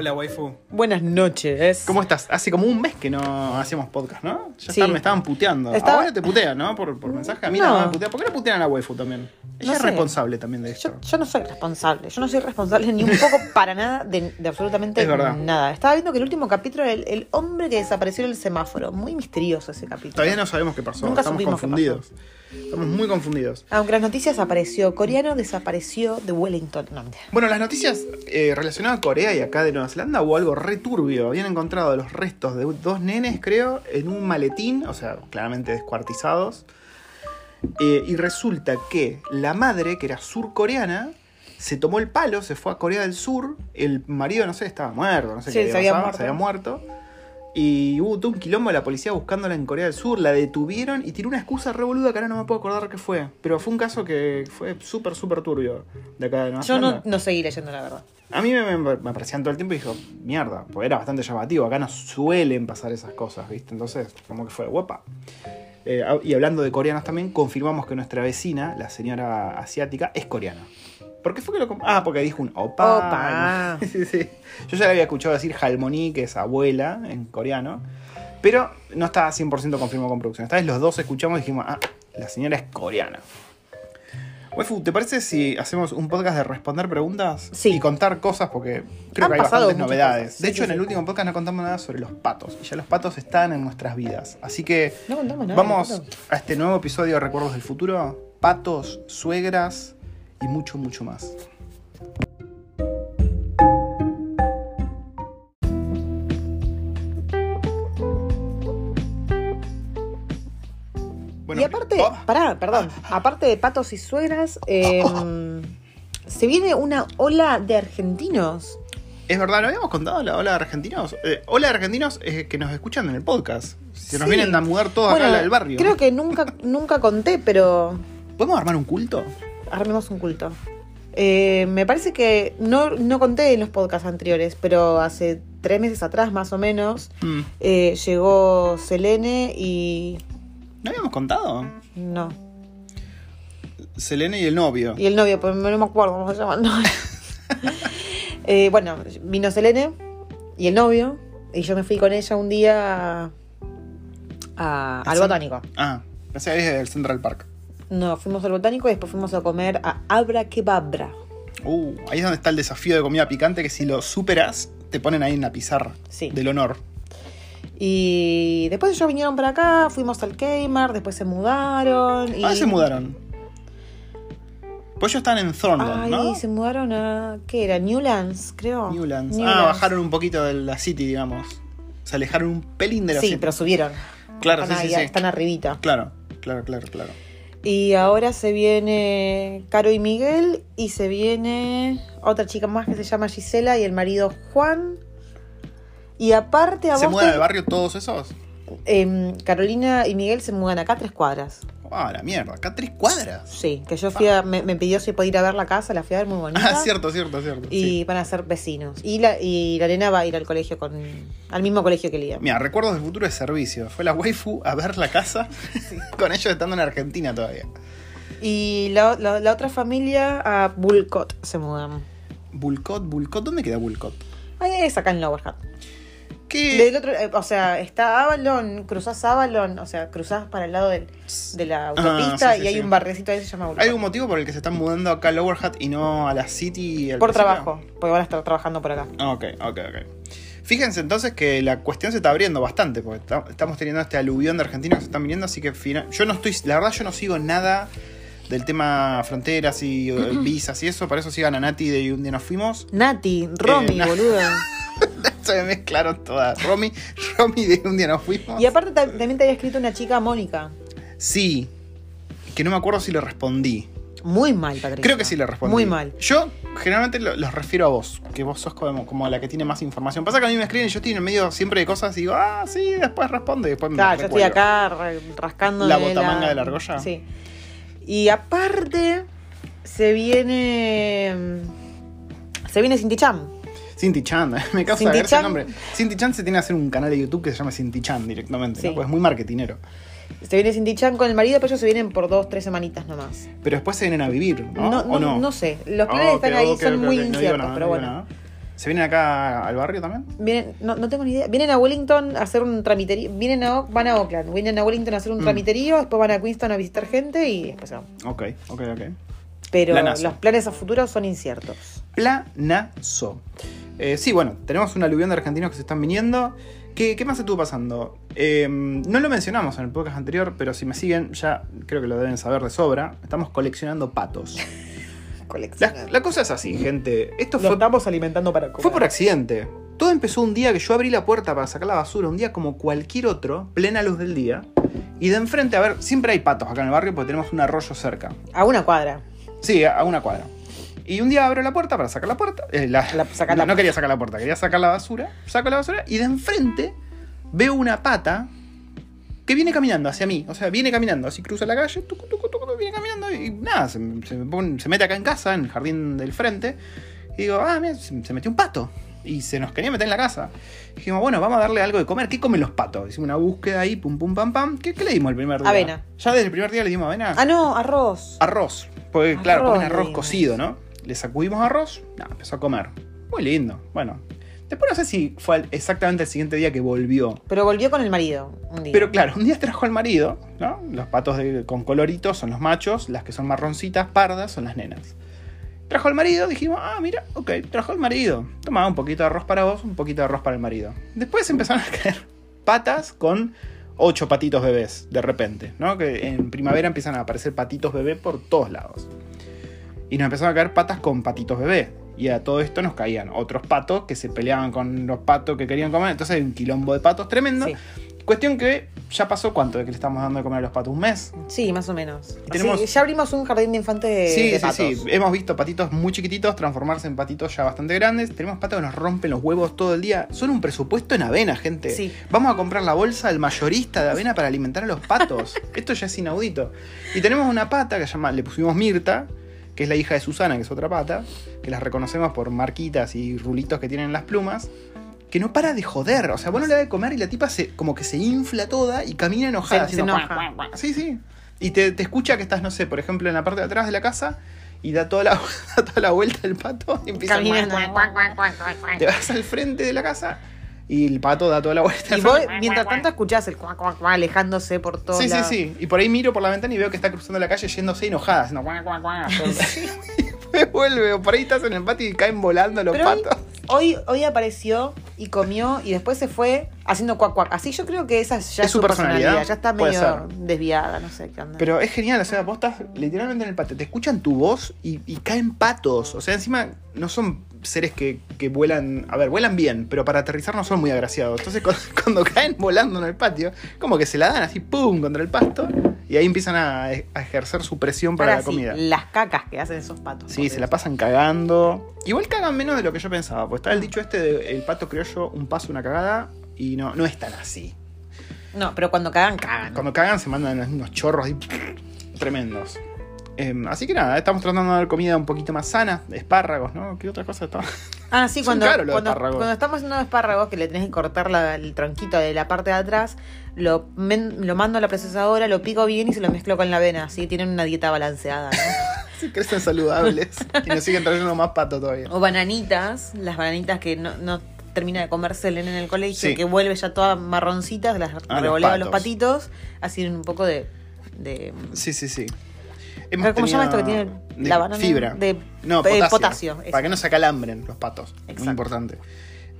Hola, waifu. Buenas noches. ¿Cómo estás? Hace como un mes que no hacíamos podcast, ¿no? Ya Sí. me estaban puteando. Ahora te putean, ¿no? Por, por mensaje. A mí No. no, me putean. ¿Por qué no putean a la waifu también? Ella No es sé. responsable también de esto. Yo, yo no soy responsable. Yo no soy responsable ni un poco para nada de, de absolutamente Es nada. Estaba viendo que el último capítulo era el, el hombre que desapareció en el semáforo. Muy misterioso ese capítulo. Todavía no sabemos qué pasó. Nunca Estamos confundidos. Estamos muy confundidos. Aunque las noticias apareció. Coreano desapareció de Wellington. No. Bueno, las noticias eh, relacionadas a Corea y acá de Nueva Zelanda hubo algo re turbio. Habían encontrado los restos de dos nenes, creo, en un maletín, o sea, claramente descuartizados. Eh, y resulta que la madre, que era surcoreana, se tomó el palo, se fue a Corea del Sur. El marido, no sé, estaba muerto, no sé Sí, qué se había pasaba, muerto. se había muerto. Y hubo todo un quilombo de la policía buscándola en Corea del Sur, la detuvieron y tiró una excusa revoluda que ahora no me puedo acordar qué fue. Pero fue un caso que fue súper, súper turbio de acá de Nueva Yo no, no seguí leyendo la verdad. A mí me, me, me aparecían todo el tiempo y dijo, mierda, porque era bastante llamativo. Acá no suelen pasar esas cosas, ¿viste? Entonces, como que fue, guapa. Eh, y hablando de coreanos también, confirmamos que nuestra vecina, la señora asiática, es coreana. ¿Por qué fue que lo Ah, porque dijo un opa. Opa. sí, sí. Yo ya le había escuchado decir Halmoni, que es abuela en coreano. Pero no estaba 100% confirmado con producción. Esta vez los dos escuchamos y dijimos, ah, la señora es coreana. Waifu, ¿te parece si hacemos un podcast de responder preguntas? Sí. Y contar cosas porque creo Han que hay bastantes novedades. De hecho, sí, en el último podcast no contamos nada sobre los patos. Y ya los patos están en nuestras vidas. Así que No contamos nada. vamos no. a este nuevo episodio de Recuerdos del Futuro. Patos, suegras y mucho, mucho más. Bueno, y aparte, oh, pará, perdón, aparte de patos y suegras, eh, se viene una ola de argentinos. Es verdad, ¿no habíamos contado la ola de argentinos? Eh, ola de argentinos eh, que nos escuchan en el podcast. Se nos Sí. vienen a mudar todos Bueno, acá al barrio. Creo que nunca, nunca conté, pero ¿Podemos armar un culto? armemos un culto. Eh, me parece que no, no conté en los podcasts anteriores, pero hace tres meses atrás, más o menos, Mm. eh, llegó Selene y. ¿No habíamos contado? No. Selene y el novio. Y el novio, pues no me acuerdo cómo se llama el novio. Eh, bueno, vino Selene y el novio, y yo me fui con ella un día a- al botánico. Ah, pensé que es del Central Park. No, fuimos al botánico y después fuimos a comer a Abra Kebabra. Uh, ahí es donde está el desafío de comida picante que si lo superas, te ponen ahí en la pizarra Sí. del honor. Y después ellos vinieron para acá, fuimos al Kmart, después se mudaron. Y... ¿A dónde se mudaron? Pues ellos están en Thornton, Ay, ¿no? se mudaron a. ¿Qué era? Newlands, creo. Newlands. Ah, Newlands. bajaron un poquito de la City, digamos. Se alejaron un pelín de la Sí, City. pero subieron. Claro, están, sí, ahí, sí, sí. están arribita. Claro, claro, claro, claro. Y ahora se viene Caro y Miguel y se viene otra chica más que se llama Gisela y el marido Juan. Y aparte a ¿Se vos mudan te- al barrio todos esos? em, Carolina y Miguel se mudan acá a tres cuadras. Ah, la mierda, acá tres cuadras. Sí, que yo fui a, me, me pidió si podía ir a ver la casa, la fui a ver muy bonita. Ah, cierto, cierto, cierto. Y sí. van a ser vecinos. Y la, y la nena va a ir al colegio con. al mismo colegio que Liam. Mira, recuerdos del futuro de servicio. Fue la waifu a ver la casa con ellos estando en Argentina todavía. Y la, la- la otra familia a Bulcott se mudan. Bulcott, Bulcott, ¿dónde queda Bulcott? Ahí es acá en Lower Hat. ¿Qué? Del otro, eh, o sea, está Avalon, cruzás Avalon, o sea, cruzás para el lado del- de la autopista Ah, sí, sí, y hay sí. un barrecito ahí que se llama Bulcott. ¿Hay algún motivo por el que se están mudando acá a Lower Hat y no a la City? al Por principio? trabajo, porque van a estar trabajando por acá. Ok, ok, ok. Fíjense entonces que la cuestión se está abriendo bastante, porque ta- estamos teniendo este aluvión de argentinos que se están viniendo, así que fina- yo no estoy, la verdad yo no sigo nada del tema fronteras y eh, visas y eso, para eso sigan a Nati de Un día nos fuimos. Nati, Romy, na- boludo. Se me mezclaron todas. Romy, Romy de Un día nos fuimos. Y aparte ta- también te había escrito una chica, Mónica. Sí, que no me acuerdo si le respondí. Muy mal, Patricia. Creo que sí le respondí. Muy mal. Yo generalmente lo- los refiero a vos, que vos sos como, como la que tiene más información. Pasa que a mí me escriben y yo estoy en el medio siempre de cosas y digo, ah, sí, después responde. Después me Claro, yo estoy recuelgo. acá ra- rascando La botamanga de la argolla. Sí. Y aparte, se viene. Se viene Cinti Cham. Cinti Chan, me causa Cinti Chan. nombre. Cinti Chan se tiene que hacer un canal de YouTube que se llama Cinti Chan directamente, Sí. ¿no? Pues es muy marketinero. Se viene Cinti Chan con el marido, pero ellos se vienen por dos, tres semanitas nomás. Pero después se vienen a vivir, ¿no? No, ¿O no, no? no sé. Los planes ok, están ahí, son muy inciertos, nada, pero bueno. nada. ¿Se vienen acá al barrio también? Vienen, no, no tengo ni idea. Vienen a Wellington a hacer un tramiterío. Vienen a, van a Oakland. Vienen a Wellington a hacer un Mm. tramiterío. Después van a Queenston a visitar gente y después van. Ok, ok, ok. Pero Planazo. los planes a futuro son inciertos. Planazo. Eh, sí, bueno, tenemos un aluvión de argentinos que se están viniendo. ¿Qué, qué más estuvo pasando? Eh, no lo mencionamos en el podcast anterior, pero si me siguen, ya creo que lo deben saber de sobra. Estamos coleccionando patos. La, la cosa es así, gente. Esto Lo fue, estamos alimentando para comer. fue por accidente. Todo empezó un día que yo abrí la puerta para sacar la basura, un día como cualquier otro, plena luz del día. Y de enfrente, a ver, siempre hay patos acá en el barrio porque tenemos un arroyo cerca. A una cuadra. Sí, a a una cuadra. Y un día abro la puerta para sacar la puerta. eh, la- La- sacar no, la- no quería sacar la puerta, quería sacar la basura. Saco la basura y de enfrente veo una pata que viene caminando hacia mí. O sea, viene caminando, así cruza la calle, tucu, tucu, tucu, viene caminando y nada, se, se me pone- se mete acá en casa, en el jardín del frente. Y digo, ah, mira, se, se metió un pato. Y se nos quería meter en la casa. Dijimos, bueno, vamos a darle algo de comer. ¿Qué comen los patos? Hicimos una búsqueda ahí, pum, pum, pam, pam. ¿Qué, qué le dimos el primer día? Avena. Ya desde el primer día le dimos avena Ah, no, arroz. arroz. Porque, claro, comen arroz cocido, ¿no? Le sacudimos arroz, no, empezó a comer. Muy lindo. Bueno, después no sé si fue exactamente el siguiente día que volvió. Pero volvió con el marido un día. Pero claro, un día trajo al marido, ¿no? Los patos de- con coloritos son los machos, las que son marroncitas, pardas, son las nenas. Trajo al marido, dijimos, ah, mira, ok, trajo al marido. Toma un poquito de arroz para vos, un poquito de arroz para el marido. Después empezaron a caer patas con ocho patitos bebés, de repente, ¿no? Que en primavera empiezan a aparecer patitos bebé por todos lados. Y nos empezaron a caer patas con patitos bebé. Y a todo esto nos caían otros patos que se peleaban con los patos que querían comer. Entonces hay un quilombo de patos tremendo. Sí. Cuestión que ya pasó cuánto de que le estamos dando de comer a los patos, un mes. Sí, más o menos. Y tenemos- Sí, ya abrimos un jardín de infantes de, sí, de sí, patos. sí. Hemos visto patitos muy chiquititos transformarse en patitos ya bastante grandes. Tenemos patos que nos rompen los huevos todo el día. Son un presupuesto en avena, gente. Sí. Vamos a comprar la bolsa del mayorista de avena para alimentar a los patos. Esto ya es inaudito. Y tenemos una pata que llama, le pusimos Mirta, que es la hija de Susana, que es otra pata, que las reconocemos por marquitas y rulitos que tienen en las plumas. Que no para de joder. O sea, vos no le das de comer y la tipa se, como que se infla toda y camina enojada. Se- enoja. Sí, sí. Y te, te escucha que estás, no sé, por ejemplo, en la parte de atrás de la casa y da toda la, da toda la vuelta el pato y empieza a Caminando. cuac, Te vas al frente de la casa y el pato da toda la vuelta. Y vos, mientras tanto, escuchás el cuac, cuac, cuac, alejándose por todos Sí, sí, lados. sí. Y por ahí miro por la ventana y veo que está cruzando la calle yéndose enojada, haciendo cuac, cuac, cuac. Y después vuelve, o por ahí estás en el patio y caen volando los Pero patos. hoy, hoy apareció y comió y después se fue haciendo cuac, cuac. Así yo creo que esa ya ¿Es su personalidad? Ya está medio ser. desviada, no sé qué onda. Pero es genial, o sea, vos estás literalmente en el patio, te escuchan tu voz y, y caen patos. O sea, encima no son seres que, que vuelan, a ver, vuelan bien, pero para aterrizar no son muy agraciados. Entonces cuando, cuando caen volando en el patio, como que se la dan así, ¡pum!, contra el pasto y ahí empiezan a, a ejercer su presión para Ahora la sí, comida. las cacas que hacen esos patos. Sí, se la pasan cagando. Igual cagan menos de lo que yo pensaba, pues está el dicho este de el pato criollo, un paso, una cagada, y no, no es tan así. No, pero cuando cagan, cagan. Cuando cagan se mandan unos chorros ahí tremendos. Em, así que nada, estamos tratando de dar comida un poquito más sana, espárragos, ¿no? ¿Qué otra cosa está? Ah, sí, cuando, cuando, cuando estamos haciendo espárragos, que le tenés que cortar la- el tronquito de la parte de atrás, lo, men- lo mando a la procesadora, lo pico bien y se lo mezclo con la avena. Así tienen una dieta balanceada. ¿no? Sí, crecen saludables y nos siguen trayendo más pato todavía. o bananitas, las bananitas que no, no termina de comerse el en el colegio, Sí. que vuelve ya todas marroncitas, las Ah, los a patitos, así un poco de... de Sí, sí, sí. ¿Cómo se llama esto que tiene de la banana? Fibra. De No, eh, potasio. Para que no se acalambren los patos. Muy Exacto. importante.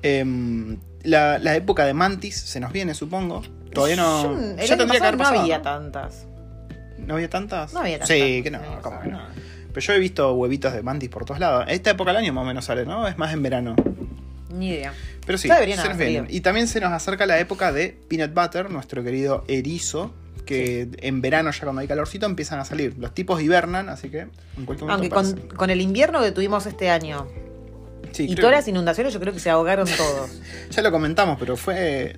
Em, la, la época de mantis se nos viene, supongo. Todavía no. Yo, el ya tendría que pasado haber no pasado, había ¿no? tantas. ¿No había tantas? No había tantas. Sí, que no, ¿cómo que no? Pero yo he visto huevitos de mantis por todos lados. Esta época del año más o menos sale, ¿no? Es más en verano. Ni idea. Pero sí, se nos salido. Y también se nos acerca la época de Peanut Butter, nuestro querido erizo, que en verano ya cuando hay calorcito empiezan a salir. Los tipos hibernan, así que en cualquier momento Aunque con, el invierno que tuvimos este año Sí, y todas que- las inundaciones, yo creo que se ahogaron todos. Ya lo comentamos, pero fue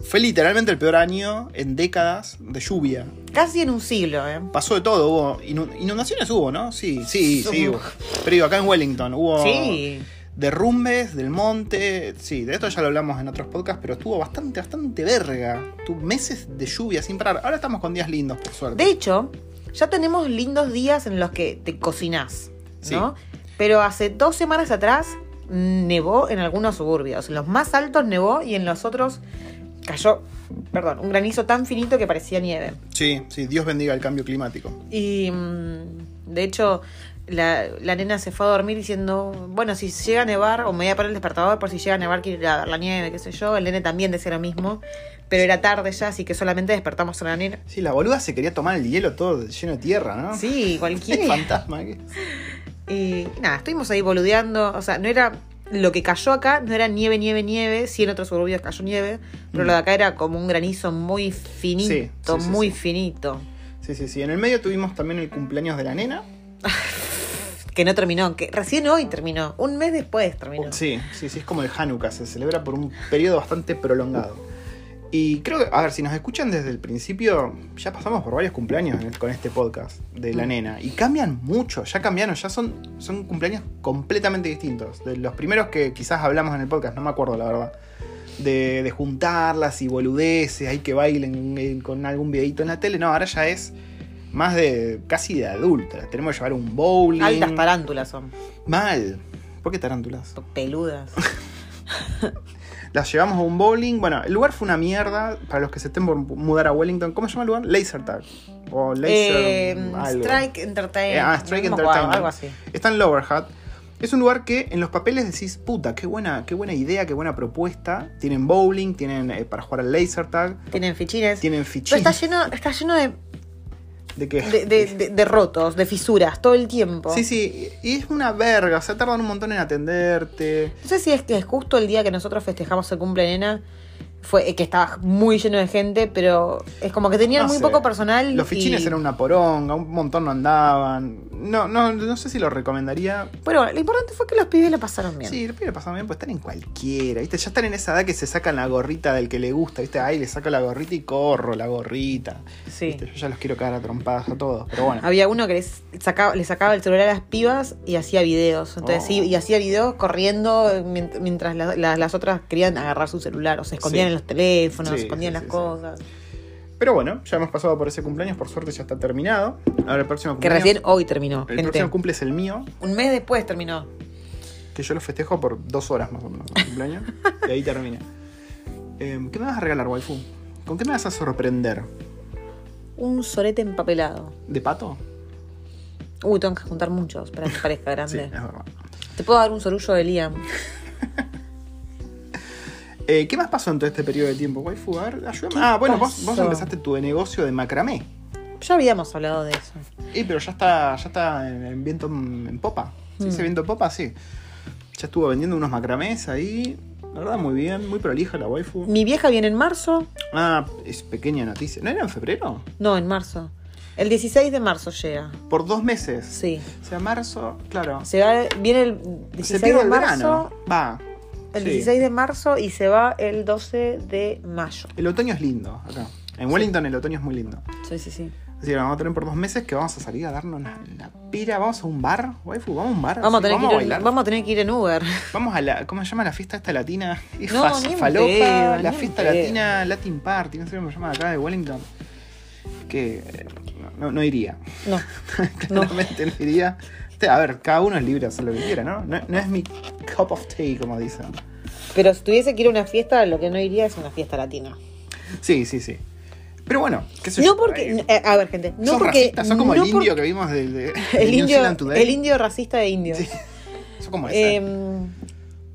fue literalmente el peor año en décadas de lluvia. Casi en un siglo, ¿eh? Pasó de todo, hubo inu- inundaciones hubo, ¿no? Sí, sí, sí. Hubo. Pero digo, acá en Wellington hubo Sí. Derrumbes del monte. Sí, de esto ya lo hablamos en otros podcasts, pero estuvo bastante, bastante verga. Tuvo meses de lluvia sin parar. Ahora estamos con días lindos, por suerte. De hecho, ya tenemos lindos días en los que te cocinás, Sí. ¿no? Pero hace dos semanas atrás nevó en algunos suburbios. En los más altos nevó y en los otros cayó, perdón, un granizo tan finito que parecía nieve. Sí, sí, Dios bendiga el cambio climático. Y mm, de hecho, la, la nena se fue a dormir diciendo, bueno, si llega a nevar, o me voy a poner el despertador por si llega a nevar, quiero ir a ver la nieve, qué sé yo. El nene también decía lo mismo, pero era tarde ya, así que solamente despertamos a la nena. Sí, la boluda se quería tomar el hielo todo lleno de tierra, ¿no? Sí, Qué cualquiera. fantasma. que- Y nada, estuvimos ahí boludeando. O sea, no era. Lo que cayó acá no era nieve, nieve, nieve. Sí, en otros suburbios cayó nieve. Pero Mm. lo de acá era como un granizo muy finito. Sí, sí, sí, muy finito. Sí, sí, sí. En el medio tuvimos también el cumpleaños de la nena. Que no terminó. Que recién hoy terminó. Un mes después terminó. Sí, sí, sí, es como el Hanukkah, se celebra por un periodo bastante prolongado. Y creo que, a ver, si nos escuchan desde el principio, ya pasamos por varios cumpleaños con este podcast de la Mm. nena. Y cambian mucho, ya cambiaron, ya son, son cumpleaños completamente distintos. De los primeros que quizás hablamos en el podcast, no me acuerdo la verdad. De, de juntarlas y boludeces, hay que bailen eh, con algún videito en la tele. No, ahora ya es más de casi de adultas. Tenemos que llevar un bowling. Altas tarántulas son. Mal. ¿Por qué tarántulas? Peludas. Las llevamos a un bowling. Bueno, el lugar fue una mierda. Para los que se estén por mudar a Wellington, ¿cómo se llama el lugar? Laser Tag. O Laser. Eh, algo. Strike Entertainment. Eh, ah, Strike No Entertainment. Algo así. Está en Lower Hat. Es un lugar que en los papeles decís, puta, qué buena, qué buena idea, qué buena propuesta. Tienen bowling, tienen eh, para jugar al laser tag, Tienen fichines. tienen Pero fichines. está lleno, está lleno de, ¿De qué? de, de- de- de rotos, de fisuras, todo el tiempo. Sí, sí, y es una verga, o sea, tardan un montón en atenderte. No sé si es que es justo el día que nosotros festejamos el cumple nena, fue eh, que estaba muy lleno de gente, pero es como que tenían No muy sé. poco personal. Los fichines y- eran una poronga, un montón no andaban. No, no, no sé si lo recomendaría. Pero bueno, lo importante fue que los pibes la pasaron bien. Sí, los pibes pasan bien, pues están en cualquiera, ¿viste? Ya están en esa edad que se sacan la gorrita del que le gusta, ¿viste? Ay, le saco la gorrita y corro la gorrita. Sí. ¿Viste? Yo ya los quiero cagar a trompadas a todos, pero bueno. Había uno que les sacaba, le sacaba el celular a las pibas y hacía videos. Entonces Oh. sí, y hacía videos corriendo mient- mientras la- la- las otras querían agarrar su celular. O se escondían Sí. En los teléfonos, Sí, escondían sí, las cosas. Pero bueno, ya hemos pasado por ese cumpleaños, por suerte ya está terminado. Ahora el próximo Que cumpleaños. recién hoy terminó, El gente. próximo cumple es el mío, Un mes después terminó. que yo lo festejo por dos horas más o menos el cumpleaños. y ahí termina. Eh, ¿Qué me vas a regalar, waifu? ¿Con qué me vas a sorprender? Un sorete empapelado. ¿De pato? Uy, tengo que juntar muchos para que parezca Sí, grande. es verdad. Te puedo dar un sorullo de Liam. Eh, ¿Qué más pasó en todo este periodo de tiempo, waifu? A ver, ayúdame. Ah, bueno, vos, vos empezaste tu negocio de macramé. Ya habíamos hablado de eso. Eh, pero ya está, ya está en, en viento en, popa. ¿Sí Mm. viento en popa? Sí. Ya estuvo vendiendo unos macramés ahí. La verdad, muy bien, muy prolija la waifu. Mi vieja viene en marzo. Ah, es pequeña noticia. ¿No era en febrero? No, en marzo. El 16 de marzo llega. Por dos meses. Sí. O sea, marzo, claro. Se va, viene el Se 16 pierde de el marzo. verano. Va. El sí. 16 de marzo y se va el 12 de mayo. El otoño es lindo acá. En Wellington el otoño es muy lindo. Sí, sí, sí. Así que vamos a tener por dos meses que vamos a salir a darnos la, la pira. Vamos a un bar, waifu, vamos a un bar. Vamos a, tener que ir vamos a tener que ir en Uber. Vamos a la. ¿Cómo se llama la fiesta esta latina? Es No, fas- falopa, la fiesta latina, Latin Party, no sé cómo se llama acá de Wellington. Que eh, no, no iría. No. No. Claramente no iría. Este, A ver, cada uno es libre de hacer lo que quiera, ¿no? No, no es mi cup of tea, como dicen. Pero si tuviese que ir a una fiesta, lo que no iría es una fiesta latina. Sí, sí, sí. Pero bueno, qué sé No yo, porque. eh, a ver, gente. No porque. sos como no el indio que vimos de, de- de el, New indio, Today. el indio racista de indios. Sí. Sos como ese. Em,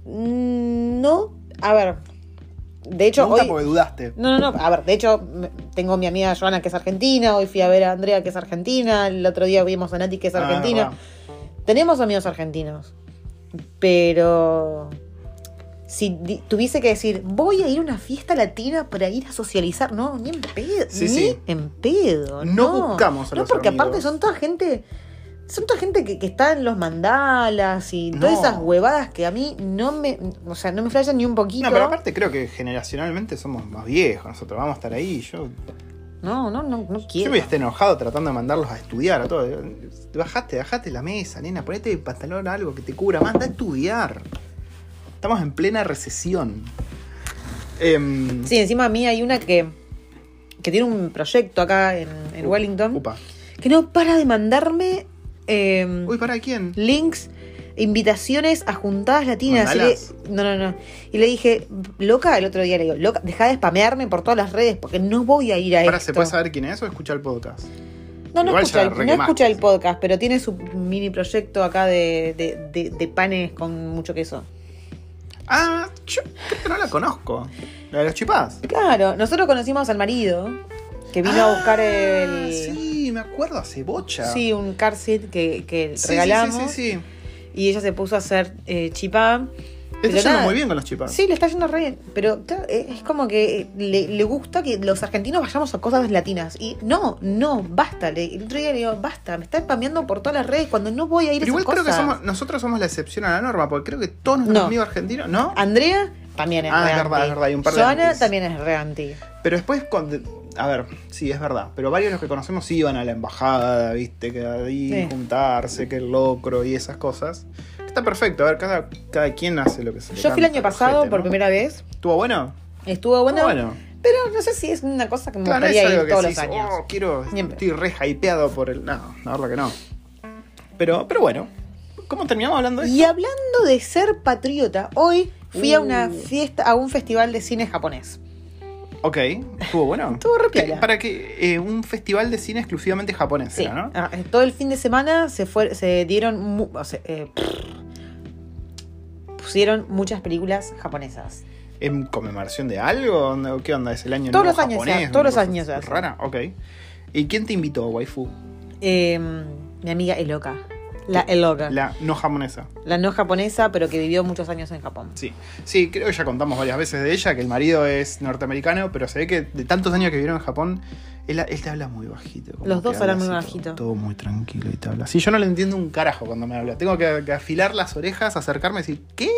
mm, no. A ver. De hecho, hoy. porque dudaste. No, no, no. A ver, de hecho, me- tengo mi amiga Joana que es argentina. Hoy fui a ver a Andrea que es argentina. El otro día vimos a Nati que es Ah, argentina. verdad. Tenemos amigos argentinos. Pero. Si tuviese que decir, voy a ir a una fiesta latina para ir a socializar, no, ni en pedo. Sí, ni sí. en pedo. No No, buscamos a No, los porque amigos. aparte son toda gente. Son toda gente que, que está en los mandalas y todas esas huevadas que a mí no me. O sea, no me flashan ni un poquito. No, pero aparte creo que generacionalmente somos más viejos. Nosotros vamos a estar ahí. Yo, No, no, no, no yo quiero. me esté enojado tratando de mandarlos a estudiar a todos. Bajate, bajate la mesa, nena. Ponete el pantalón algo que te cubra. Más da a estudiar. Estamos en plena recesión. Em, Sí, encima a mí hay una que, que tiene un proyecto acá en, en Wellington Upa. que no para de mandarme eh, Uy, ¿para quién? links invitaciones a juntadas latinas. Y le- no, no, no. Y le dije, loca, el otro día le digo, loca, deja de spamearme por todas las redes porque no voy a ir a Ahora, esto. ¿se puede saber quién es o escuchar el podcast? No, no Igual escucha, el, no escucha el podcast, pero tiene su mini proyecto acá de, de, de- de panes con mucho queso. Ah, yo creo que no la conozco. La de los chipás. Claro, nosotros conocimos al marido que vino a buscar Ah, el. Sí, me acuerdo hace bocha. Sí, un car seat que, que Sí, sí, regalamos. Sí, sí, sí. Y ella se puso a hacer eh, chipá. Está Pero yendo nada. muy bien con los chipás. Sí, le está yendo re bien. Pero claro, eh, es como que le, le gusta que los argentinos vayamos a cosas latinas. Y no, no, basta. Le- el otro día le digo, basta, me está spameando por todas las redes cuando no voy a ir a Pero igual esas creo que cosas. somos, nosotros somos la excepción a la norma, porque creo que todos nuestros No. amigos argentinos, ¿no? Andrea también es Ah, re es verdad, es verdad, hay un par de Joana también es re anti. Pero después, cuando- a ver, sí, es verdad. Pero varios de los que conocemos sí iban a la embajada, ¿viste? Que ahí Sí. juntarse, que el locro y esas cosas. Está perfecto, a ver, cada, cada quien hace lo que se Yo fui el año pasado por ¿no? primera vez. ¿Estuvo bueno? Estuvo bueno, Estuvo bueno. pero no sé si es una cosa que me Claro, gustaría ir todos los años. "Oh, quiero, Siempre. estoy re hypeado por el. No, la verdad que no. Pero, pero bueno, ¿cómo terminamos hablando de esto? Y hablando de ser patriota, hoy fui a una Uh. fiesta, a un festival de cine japonés. Ok, estuvo bueno. Estuvo re ¿Qué- piola. Para que eh, un festival de cine exclusivamente japonés, Sí, ¿no? ah, todo el fin de semana se fue, se dieron, mu- o sea, eh, pusieron muchas películas japonesas. ¿En conmemoración de algo? ¿O ¿Qué onda? ¿Es el año Todos nuevo los años japonés? hace, todos ¿Una los años hace. Rara, ok. ¿Y quién te invitó, waifu? Eh, mi amiga Eloka, la Eloka, la, La no japonesa. no japonesa, pero que vivió muchos años en Japón. Sí, sí, creo que ya contamos varias veces de ella, que el marido es norteamericano, pero se ve que de tantos años que vivieron en Japón, él, él te habla muy bajito. Los dos habla hablan muy bajito. Todo, todo muy tranquilo y te habla. Sí, yo no le entiendo un carajo cuando me habla. Tengo que, que afilar las orejas, acercarme y decir, ¿qué?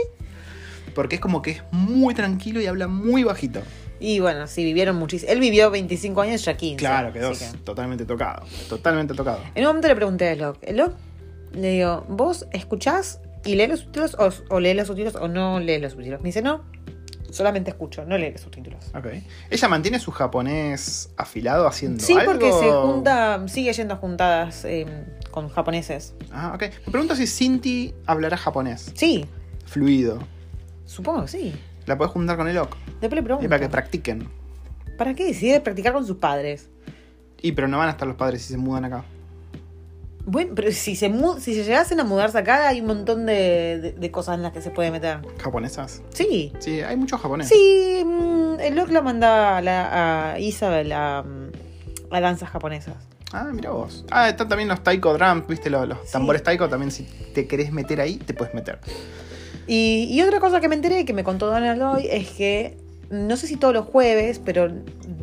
Porque es como que es muy tranquilo y habla muy bajito. Y bueno, sí, vivieron muchísimo. Él vivió 25 años, ya 15. Claro, quedó que- totalmente tocado. Totalmente tocado. En un momento le pregunté a Elok, Elok, le digo, ¿vos escuchás y lees los subtítulos o, o lees los subtítulos o no lees los subtítulos? Me dice, no, solamente escucho, no leo los subtítulos. Ok. ¿Ella mantiene su japonés afilado haciendo Sí, algo? porque se junta, sigue yendo a juntadas eh, con japoneses. Ah, ok. Me pregunto si Cinti hablará japonés. Sí, Fluido. supongo que sí. La podés juntar con el OK. Después le pregunto. Y para que practiquen. ¿Para qué decide practicar con sus padres? Y pero no van a estar los padres si se mudan acá. Bueno, pero si se, mu- si se llegasen a mudarse acá, hay un montón de, de- de cosas en las que se puede meter. ¿Japonesas? Sí. Sí, hay muchos japoneses. Sí, mm, el Locke la manda a, la, a Isabel a, mm, a danzas japonesas. Ah, mira vos. Ah, están también los taiko drums, viste, los, los Sí. tambores taiko también si te querés meter ahí, te puedes meter. Y, y otra cosa que me enteré, que me contó Donald hoy, es que no sé si todos los jueves, pero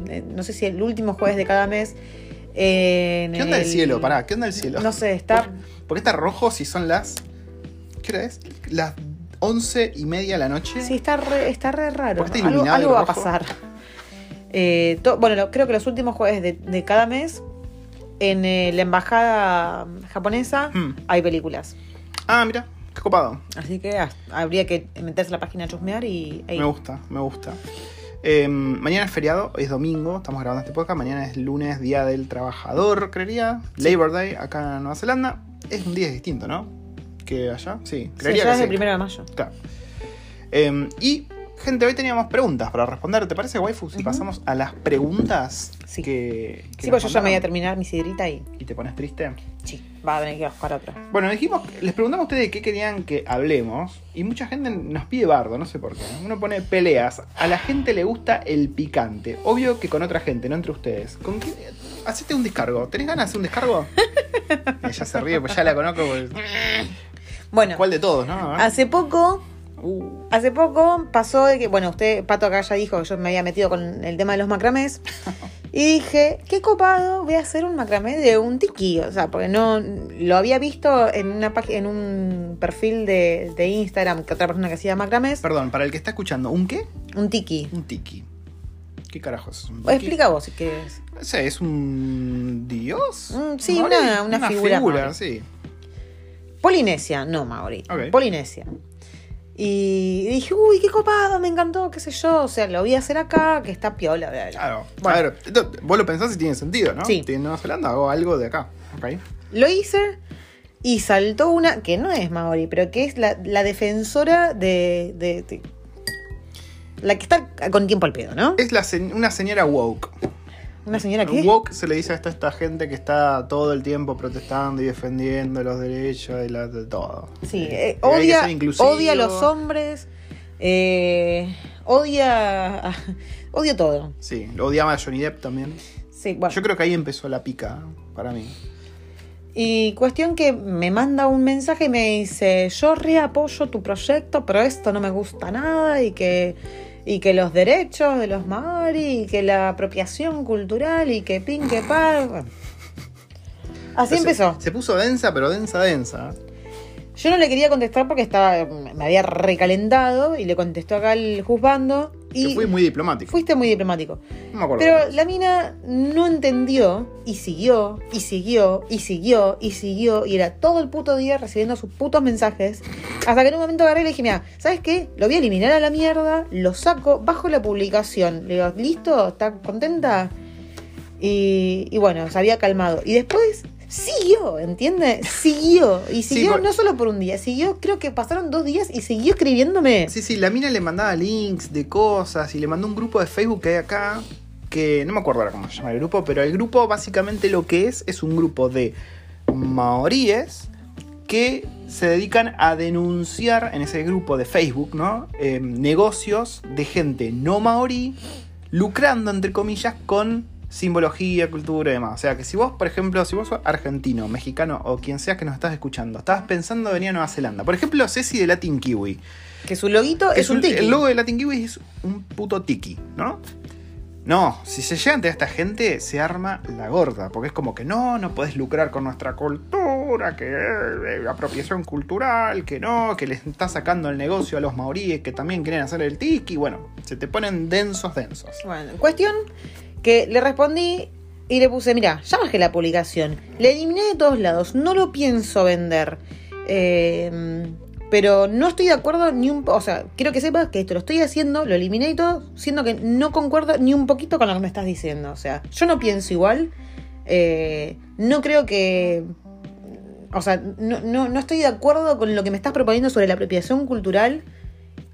eh, no sé si el último jueves de cada mes. En ¿Qué onda el el- cielo? Pará, ¿qué onda el cielo? No sé, está. ¿Por qué está rojo si son las. ¿Qué hora es? Las once y media de la noche. Sí, está re, está re raro. ¿Por qué está Algo, iluminado algo va a pasar. Eh, to- bueno, lo- creo que los últimos jueves de, de cada mes, en eh, la embajada japonesa, Hmm. hay películas. Ah, mira, qué copado. Así que habría que meterse a la página a chusmear y. ir. Me gusta, me gusta. Eh, mañana es feriado, hoy es domingo, estamos grabando este podcast. Mañana es lunes, Día del Trabajador, creería. Labor Day acá en Nueva Zelanda. Es un día distinto, ¿no? Que allá, sí. Sí, Creería ya que es el sí. primero de mayo. Claro. Eh, y, gente, hoy teníamos preguntas para responder. ¿Te parece, waifu, si pasamos a las preguntas Sí. que, que Sí, pues yo ya me voy a terminar mi sidrita y. ¿Y te pones triste? Sí, va a tener que buscar otra. Bueno, dijimos, les preguntamos a ustedes de qué querían que hablemos y mucha gente nos pide bardo, no sé por qué. Uno pone peleas, a la gente le gusta el picante. Obvio que con otra gente, no entre ustedes. ¿Con qué? Hacete un descargo. ¿Tenés ganas de hacer un descargo? Ella se ríe, pues ya la conozco. pues. Bueno, ¿Cuál de todos, no? Hace poco. Uh, Hace poco pasó de que, bueno, usted, Pato acá ya dijo que yo me había metido con el tema de los macramés. Y dije, qué copado, voy a hacer un macramé de un tiki. O sea, porque no lo había visto en una en un perfil de, de Instagram que otra persona que hacía macramés. Perdón, para el que está escuchando, ¿un qué? Un tiki. Un tiki. ¿Qué carajos es un tiki? Explica vos si. No sé, es un dios. Mm, sí, Maori, una- una figura sí. Polinesia, no Maori. Polinesia. Y dije, uy, qué copado, me encantó, qué sé yo. O sea, lo voy a hacer acá, que está piola. bla, bla. Claro. Bueno. A ver, esto- vos lo pensás y tiene sentido, ¿no? Sí. En Nueva Zelanda, hago algo de acá. Lo hice Y saltó una que no es Maori, pero que es la, la defensora de, de- de- La que está con tiempo al pedo, ¿no? Es la una señora woke. Una señora que. Woke se le dice a esta, esta gente que está todo el tiempo protestando y defendiendo los derechos de, la- de todo. Sí, Eh, eh, odia, odia a los hombres, eh, odia, a- odia todo. Sí, lo odiaba a Johnny Depp también. Sí, bueno. Yo creo que ahí empezó la pica para mí. Y cuestión que me manda un mensaje y me dice, yo reapoyo tu proyecto, pero esto no me gusta nada y que, y que los derechos de los Maori y que la apropiación cultural y que pin que par. Bueno. Así Entonces, empezó. Se puso densa, pero densa, densa. Yo no le quería contestar porque estaba, me había recalentado y le contestó acá el juzgando y fui muy diplomático. fuiste muy diplomático. No me acuerdo. Pero la mina no entendió y siguió, y siguió, y siguió, y siguió, y era todo el puto día recibiendo sus putos mensajes. Hasta que en un momento agarré y le dije, mira, ¿sabes qué? Lo voy a eliminar a la mierda, lo saco, bajo la publicación. Le digo, ¿listo? ¿Está contenta? Y, y bueno, se había calmado. Y después siguió, ¿entiendes? Siguió. Y Sí, siguió por- no solo por un día, siguió, creo que pasaron dos días y siguió escribiéndome. Sí, sí, la mina le mandaba links de cosas y le mandó un grupo de Facebook que hay acá, que no me acuerdo ahora cómo se llama el grupo, pero el grupo básicamente lo que es es un grupo de maoríes que se dedican a denunciar en ese grupo de Facebook, ¿no? Eh, negocios de gente no maorí lucrando, entre comillas, con simbología, cultura y demás. O sea, que si vos, por ejemplo, si vos sos argentino, mexicano o quien sea que nos estás escuchando, estabas pensando en venir a Nueva Zelanda. Por ejemplo, Ceci de Latin Kiwi. Que su loguito Que es un tiki. El logo de Latin Kiwi es un puto tiki, ¿no? No, si se llega ante esta gente, se arma la gorda. Porque es como que no, no podés lucrar con nuestra cultura, que eh, apropiación cultural, que no, que les está sacando el negocio a los maoríes que también quieren hacer el tiki. Bueno, se te ponen densos, densos. Bueno, cuestión que le respondí y le puse, mira, ya bajé la publicación, le eliminé de todos lados, no lo pienso vender. Eh, pero no estoy de acuerdo ni un... O sea, quiero que sepas que esto lo estoy haciendo, lo eliminé y todo, siendo que no concuerdo ni un poquito con lo que me estás diciendo. O sea, yo no pienso igual. eh, no creo que... O sea, no, no, no estoy de acuerdo con lo que me estás proponiendo sobre la apropiación cultural.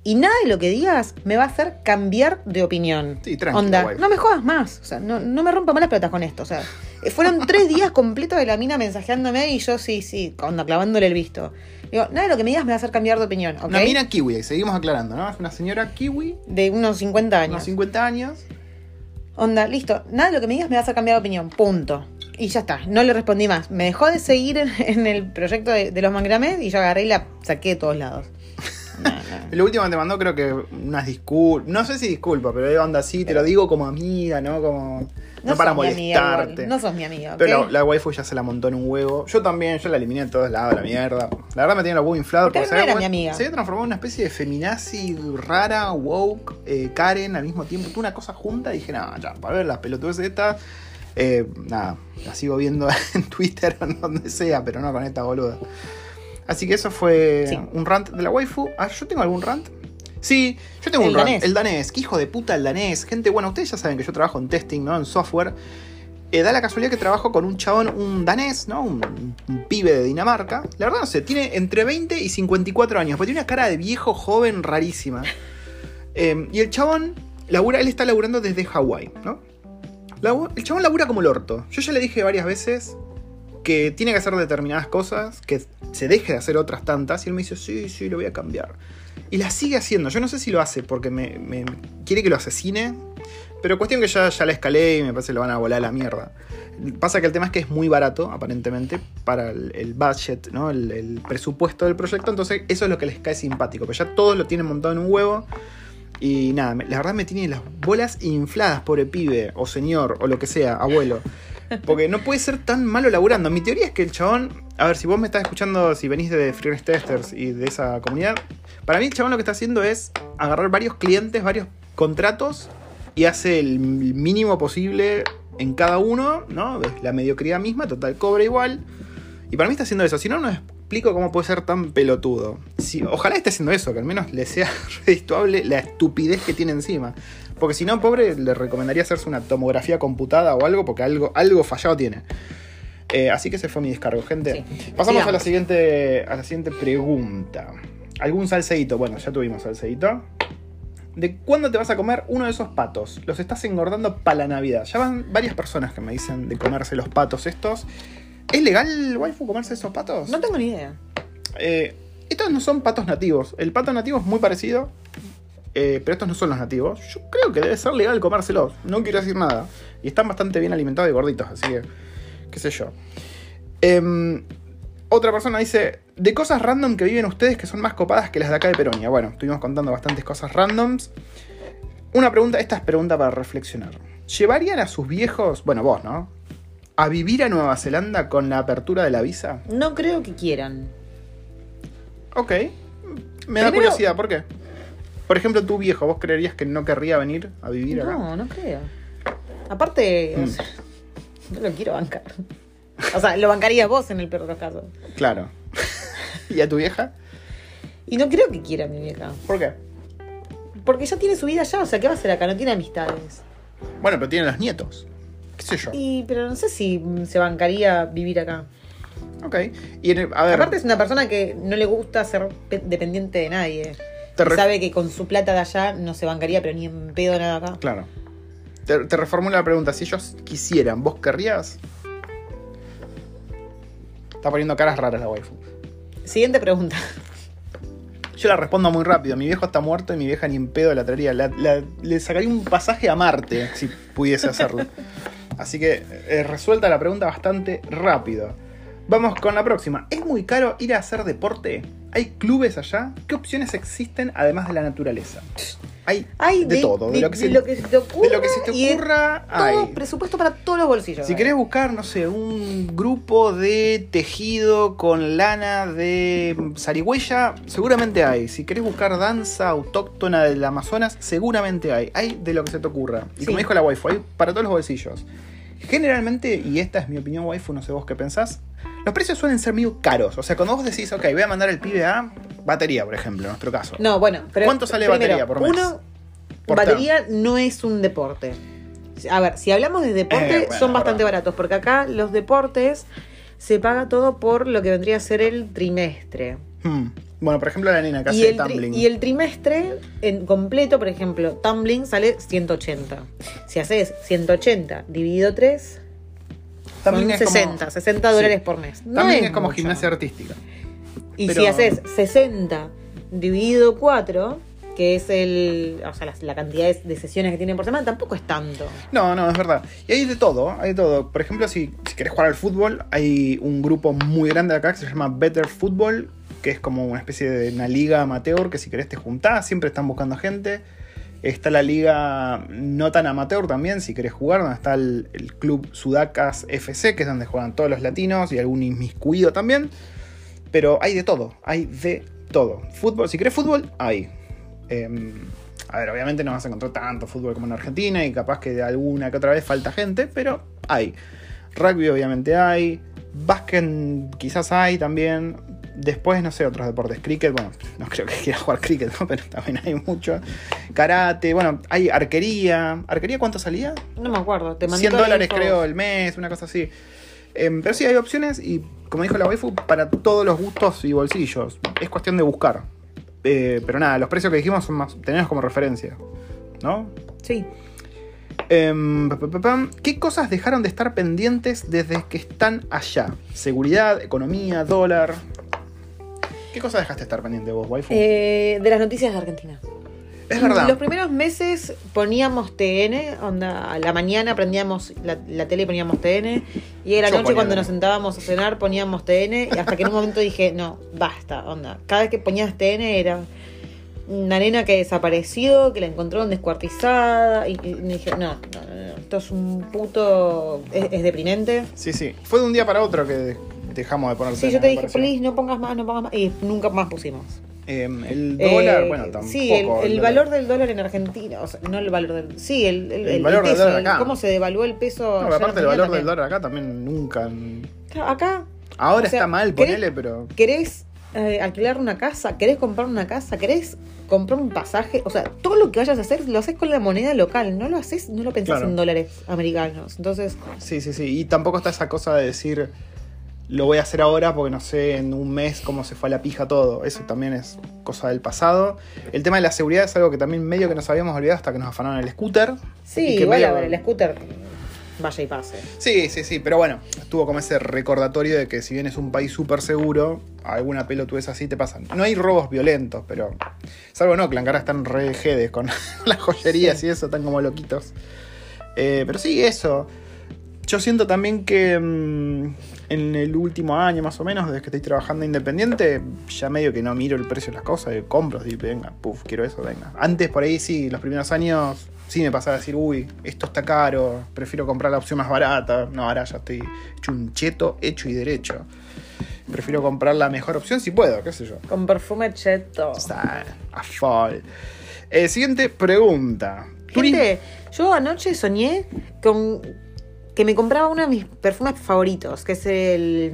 Y nada de lo que digas me va a hacer cambiar de opinión. Sí, tranquila, Onda, no me jodas más. O sea, no, no me rompa más las pelotas con esto. O sea, eh, fueron tres días completos de la mina mensajeándome y yo sí, sí, onda, clavándole el visto. Digo, nada de lo que me digas me va a hacer cambiar de opinión, ¿ok? Una mina kiwi, seguimos aclarando, ¿no? Es una señora kiwi, De unos 50 años. unos 50 años. Onda, listo. Nada de lo que me digas me va a hacer cambiar de opinión. Punto. Y ya está. No le respondí más. Me dejó de seguir en, en el proyecto de, de los mangrames y yo agarré y la saqué de todos lados. No, no. Lo último que te mandó creo que unas disculpas, no sé si disculpas, pero onda así, te lo digo como amiga, ¿no? Como... No, para sos mi amiga molestarte. No sos mi amiga. Pero la, la waifu ya se la montó en un huevo. Yo también, yo la eliminé de todos lados, la mierda. La verdad me tiene los huevos inflados. Porque porque no se era había- mi amiga. Se había transformado en una especie de feminazi rara, woke, eh, Karen al mismo tiempo. Tuve una cosa junta y dije, nada, ya, para ver las pelotudeces estas. Eh, nada, la sigo viendo en Twitter o en donde sea, pero no con esta boluda. Así que eso fue Sí. un rant de la waifu. Ah, ¿yo tengo algún rant? Sí, yo tengo El un rant. danés. El danés. Qué hijo de puta el danés. Gente, bueno, ustedes ya saben que yo trabajo en testing, ¿no? En software. Eh, da la casualidad que trabajo con un chabón, un danés, ¿no? Un, un pibe de Dinamarca. La verdad no sé, tiene entre 20 y 54 años, pero tiene una cara de viejo joven rarísima. Eh, y el chabón, labura, él está laburando desde Hawái, ¿no? El chabón labura como el orto. Yo ya le dije varias veces que tiene que hacer determinadas cosas, que se deje de hacer otras tantas, y él me dice, sí, sí, lo voy a cambiar. Y la sigue haciendo. Yo no sé si lo hace porque me, me- quiere que lo asesine, pero cuestión que ya, ya la escalé y me parece que lo van a volar a la mierda. Pasa que el tema es que es muy barato, aparentemente, para el, budget, ¿no? El, el presupuesto del proyecto, entonces eso es lo que les cae simpático, pero ya todos lo tienen montado en un huevo. Y nada, la verdad me tiene las bolas infladas, pobre pibe, o señor, o lo que sea, abuelo. Porque no puede ser tan malo laburando. Mi teoría es que el chabón, a ver, si vos me estás escuchando, si venís de Freelance Testers y de esa comunidad, para mí el chabón lo que está haciendo es agarrar varios clientes, varios contratos y hace el mínimo posible en cada uno, ¿no? La mediocridad misma, total, cobra igual. Y para mí está haciendo eso. Si no, no explico cómo puede ser tan pelotudo. Ojalá esté haciendo eso, que al menos le sea redituable la estupidez que tiene encima. Porque si no, pobre, le recomendaría hacerse una tomografía computada o algo, porque algo, algo fallado tiene. Eh, así que ese fue mi descargo, gente. Sí. Pasamos a la siguiente. A la siguiente pregunta. ¿Algún salseíto? Bueno, ya tuvimos salseíto. ¿De cuándo te vas a comer uno de esos patos? Los estás engordando para la Navidad. Ya van varias personas que me dicen de comerse los patos estos. ¿Es legal, waifu, comerse esos patos? No tengo ni idea. Eh, estos no son patos nativos. El pato nativo es muy parecido, eh, pero estos no son los nativos. Yo creo que debe ser legal comérselos. No quiero decir nada. Y están bastante bien alimentados y gorditos, así que, qué sé yo. Em, otra persona dice, de cosas random que viven ustedes que son más copadas que las de acá de Peronia. Bueno, estuvimos contando bastantes cosas randoms. Una pregunta, esta es pregunta para reflexionar. ¿Llevarían a sus viejos, bueno, vos, ¿no? A vivir a Nueva Zelanda con la apertura de la visa? No creo que quieran. Ok. Me da curiosidad, ¿por qué? Por ejemplo, tu viejo, ¿vos creerías que no querría venir a vivir acá? No, no creo. Aparte, o Mm. sea, no lo quiero bancar. O sea, lo bancaría vos en el peor de los casos. Claro. ¿Y a tu vieja? Y no creo que quiera mi vieja. ¿Por qué? Porque ya tiene su vida allá, o sea, ¿qué va a hacer acá? No tiene amistades. Bueno, pero tiene los nietos. ¿Qué sé yo? Y, pero no sé si se bancaría vivir acá. Ok. Y en el- a ver, Aparte es una persona que no le gusta ser pe- dependiente de nadie. Te sabe que con su plata de allá no se bancaría, pero ni en pedo nada acá. claro. Te, te reformulo la pregunta. Si ellos quisieran, ¿vos querrías? Está poniendo caras raras la waifu. Siguiente pregunta. Yo la respondo muy rápido. Mi viejo está muerto y mi vieja ni en pedo la traería. La- la- le sacaría un pasaje a Marte si pudiese hacerlo. Así que eh, resuelta la pregunta bastante rápido. Vamos con la próxima. ¿Es muy caro ir a hacer deporte? ¿Hay clubes allá? ¿Qué opciones existen además de la naturaleza? Hay Hay de, todo. De, lo que se, lo que se te ocurra. de lo que se te ocurra, todo hay. presupuesto para todos los bolsillos. Si hay. querés buscar, no sé, un grupo de tejido con lana de zarigüeya, seguramente hay. Si querés buscar danza autóctona del Amazonas, seguramente hay. Hay de lo que se te ocurra. Y Sí. como dijo la waifu, hay para todos los bolsillos. Generalmente, y esta es mi opinión waifu, no sé vos qué pensás, los precios suelen ser medio caros. O sea, cuando vos decís, ok, voy a mandar el pibe a batería, por ejemplo, en nuestro caso. No, bueno, pero. ¿Cuánto sale primero, batería por mes? Uno, Por batería no es un deporte. A ver, si hablamos de deporte, Eh, bueno, son bastante verdad. baratos, porque acá los deportes se paga todo por lo que vendría a ser el trimestre. Hmm. Bueno, por ejemplo, la nena que Y hace el, tumbling. y el trimestre en completo, por ejemplo, tumbling sale 180. Si haces 180 dividido 3, Tumbling son es como- 60, 60 dólares por mes. No También es como mucho. gimnasia artística. Y pero- si haces 60 dividido 4, que es el, o sea, la, la cantidad de, de sesiones que tienen por semana, tampoco es tanto. No, no, es verdad. Y hay de todo, hay de todo. Por ejemplo, si, si querés jugar al fútbol, hay un grupo muy grande acá que se llama Better Football, que es como una especie de una liga amateur que si querés te juntás, siempre están buscando gente. Está la liga no tan amateur también, si querés jugar, donde está el, club Sudacas FC, que es donde juegan todos los latinos y algún inmiscuido también. Pero hay de todo, hay de todo. Fútbol, si querés fútbol, hay. Em, a ver, obviamente no vas a encontrar tanto fútbol como en Argentina y capaz que de alguna que otra vez falta gente, pero hay. Rugby obviamente hay. Básquet quizás hay también. Después, no sé, otros deportes. Cricket, bueno, no creo que quiera jugar cricket, ¿no? pero también hay mucho. Karate, bueno, hay arquería. ¿Arquería cuánto salía? No me acuerdo. Te mandé 100 toda la dólares creo el mes, una cosa así. Em, pero sí, hay opciones y, como dijo la waifu, para todos los gustos y bolsillos. Es cuestión de buscar. Eh, pero nada, los precios que dijimos son más. Tenemos como referencia. ¿No? Sí. Em. ¿Qué cosas dejaron de estar pendientes desde que están allá? Seguridad, economía, dólar. ¿Qué cosas dejaste de estar pendiente vos, waifu? Eh, de las noticias de Argentina. es verdad. Los primeros meses poníamos TN, onda, a la mañana prendíamos la, la tele y poníamos TN, y a la Yo noche cuando TN. nos sentábamos a cenar poníamos TN, y hasta que en un momento dije, no, basta, onda. Cada vez que ponías TN era una nena que desapareció, que la encontraron descuartizada, y, y dije, no, no, no, no, esto es un puto, es, es deprimente. Sí, sí. Fue de un día para otro que dejamos de poner Sí, yo te dije, please, no pongas más, no pongas más, y nunca más pusimos. Em, el dólar, Eh, bueno, tampoco. Sí, el, valor del dólar en Argentina, o sea, no el valor del. Sí, el, el, valor del dólar acá. cómo se devaluó el peso. No, aparte el valor también. del dólar acá también nunca. Acá, Ahora O sea, está mal, ¿querés- ponele, pero. ¿querés eh, alquilar una casa, querés comprar una casa, querés comprar un pasaje, o sea, todo lo que vayas a hacer lo haces con la moneda local, no lo haces, no lo pensás Claro. en dólares americanos. Entonces, Sí, sí, sí. Y tampoco está esa cosa de decir, lo voy a hacer ahora porque no sé en un mes cómo se fue a la pija todo. Eso también es cosa del pasado. El tema de la seguridad es algo que también medio que nos habíamos olvidado hasta que nos afanaron el scooter. sí, Y que igual medio- a ver, el scooter vaya y pase. Sí, sí, sí, pero bueno, estuvo como ese recordatorio de que si bien es un país súper seguro, alguna pelotudez así te pasan. No hay robos violentos, pero. Salvo no, que están re jedes con las joyerías y eso, están como loquitos. Eh, pero sí, eso. Yo siento también que mm, en el último año más o menos, desde que estoy trabajando independiente, ya medio que no miro el precio de las cosas, y compro, y venga, puf, quiero eso, venga. Antes por ahí sí, los primeros años sí me pasaba a decir, uy, esto está caro, prefiero comprar la opción más barata. No, ahora ya estoy hecho un cheto, hecho y derecho. Prefiero comprar la mejor opción si puedo, qué sé yo. Con perfume cheto. A fall. Eh, siguiente pregunta. Gente, yo anoche soñé con que me compraba uno de mis perfumes favoritos, que es el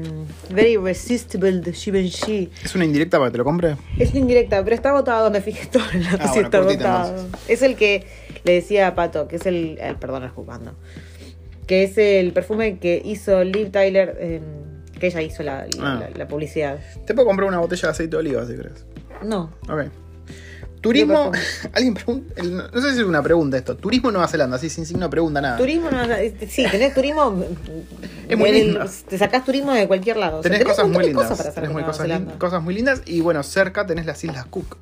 mm, Very Irresistible de Givenchy. ¿Es una indirecta para que te lo compre? Es indirecta, pero está agotado, me fijé todo en la Ah, sí bueno, está cortita, agotado. Es el que le decía a Pato, que es el, el perdón, jugando. Que es el perfume que hizo Liv Tyler, eh, que ella hizo la, la- Ah. la- la publicidad. Te puedo comprar una botella de aceite de oliva si querés. No, Ok. Turismo. ¿Qué Alguien pregunta. No sé si es una pregunta esto. Turismo Nueva Zelanda, así sin signo pregunta nada. turismo no, este, sí, tenés turismo. Es muy el- lindo. Te sacás turismo de cualquier lado. O sea, Tenés cosas muy lindas. cosas tenés en muy Nueva cosas, lin- Zelanda. cosas muy lindas. Y bueno, cerca tenés las Islas Cook.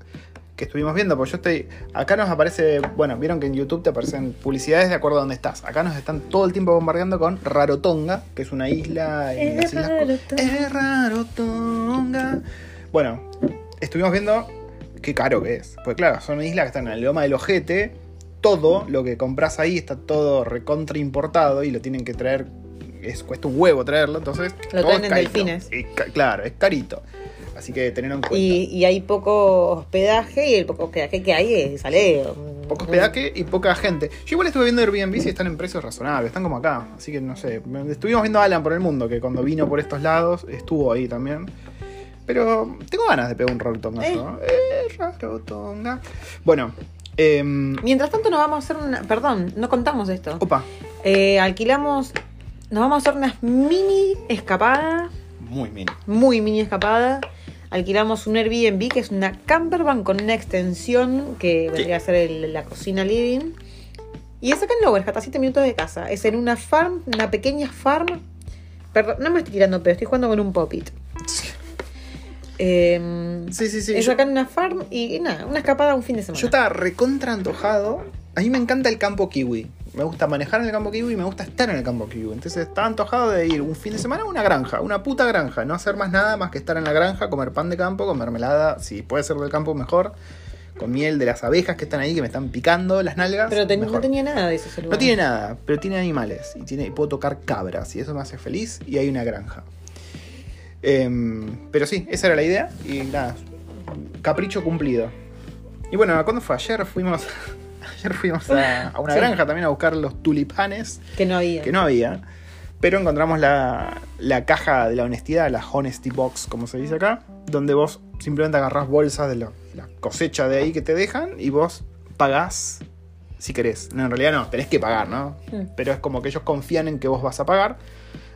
Que estuvimos viendo, porque yo estoy. Acá nos aparece. Bueno, vieron que en YouTube te aparecen publicidades de acuerdo a dónde estás. Acá nos están todo el tiempo bombardeando con Rarotonga, que es una isla en Es las Islas Cook. Rarotonga. Es Rarotonga. Bueno, estuvimos viendo qué caro que es. Porque claro, son islas que están en el loma del ojete. Todo lo que compras ahí está todo recontra importado y lo tienen que traer. Es, cuesta un huevo traerlo, entonces. Lo traen en carito. delfines. Y claro, es carito. Así que tenerlo en cuenta. Y, y hay poco hospedaje y el poco hospedaje que hay es, sale. Poco hospedaje y poca gente. Yo igual estuve viendo Airbnb y están en precios razonables, están como acá. Así que no sé. Estuvimos viendo a Alan por el mundo, que cuando vino por estos lados estuvo ahí también. Pero tengo ganas de pegar un rarotonga. Eh. Eh, rarotonga. Bueno, em, Mientras tanto nos vamos a hacer una... Perdón, no contamos esto. opa, Eh, alquilamos... Nos vamos a hacer unas mini escapadas, muy mini. muy mini escapada. Alquilamos un Airbnb que es una campervan con una extensión que vendría a ser el- la cocina living. Y es acá en Lower, hasta 7 minutos de casa. Es en una farm, una pequeña farm. Perdón, no me estoy tirando pero estoy jugando con un popit. Eh, Sí, sí, sí. es yo- acá en una farm y, y nada, una escapada un fin de semana. Yo estaba recontra antojado. A mí me encanta el campo kiwi. Me gusta manejar en el campo kiwi y me gusta estar en el campo kiwi. Entonces estaba antojado de ir un fin de semana a una granja, una puta granja. No hacer más nada más que estar en la granja, comer pan de campo, comer mermelada, si puede ser del campo mejor. Con miel de las abejas que están ahí, que me están picando las nalgas. Pero ten- no tenía nada de eso. No tiene nada, pero tiene animales. Y, tiene, y puedo tocar cabras. Y eso me hace feliz. Y hay una granja. Em, pero sí, esa era la idea. Y nada, capricho cumplido. Y bueno, ¿cuándo fue? Ayer fuimos. Ayer fuimos a, a una Sí. granja también a buscar los tulipanes. Que no había. Que no había. Pero encontramos la, la caja de la honestidad, la Honesty Box, como se dice acá. Donde vos simplemente agarrás bolsas de la, la cosecha de ahí que te dejan. Y vos pagás si querés. No, en realidad no, tenés que pagar, ¿no? Mm. Pero es como que ellos confían en que vos vas a pagar.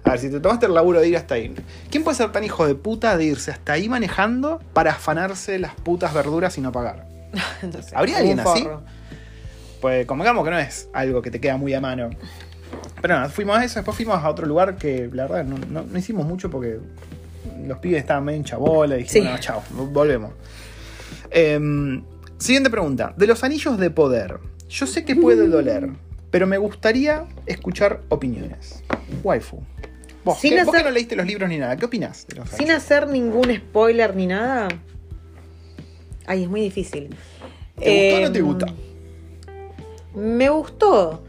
A ver, si te tomaste el laburo de ir hasta ahí. ¿Quién puede ser tan hijo de puta de irse hasta ahí manejando para afanarse las putas verduras y no pagar? No ¿Habría alguien así? Pues convengamos que no es algo que te queda muy a mano. Pero nada, fuimos a eso, después fuimos a otro lugar que la verdad no, no- no hicimos mucho porque los pibes estaban medio en chabola y dijimos, Sí. no, chao, volvemos. Em, siguiente pregunta. De los anillos de poder, yo sé que puede doler, pero me gustaría escuchar opiniones. Waifu. Vos, Sin que, vos que hacer- no leíste los libros ni nada, ¿qué opinás de los Sin hacer ningún spoiler ni nada. Ay, es muy difícil. ¿Te gustó o no te Em, gusta? Me gustó.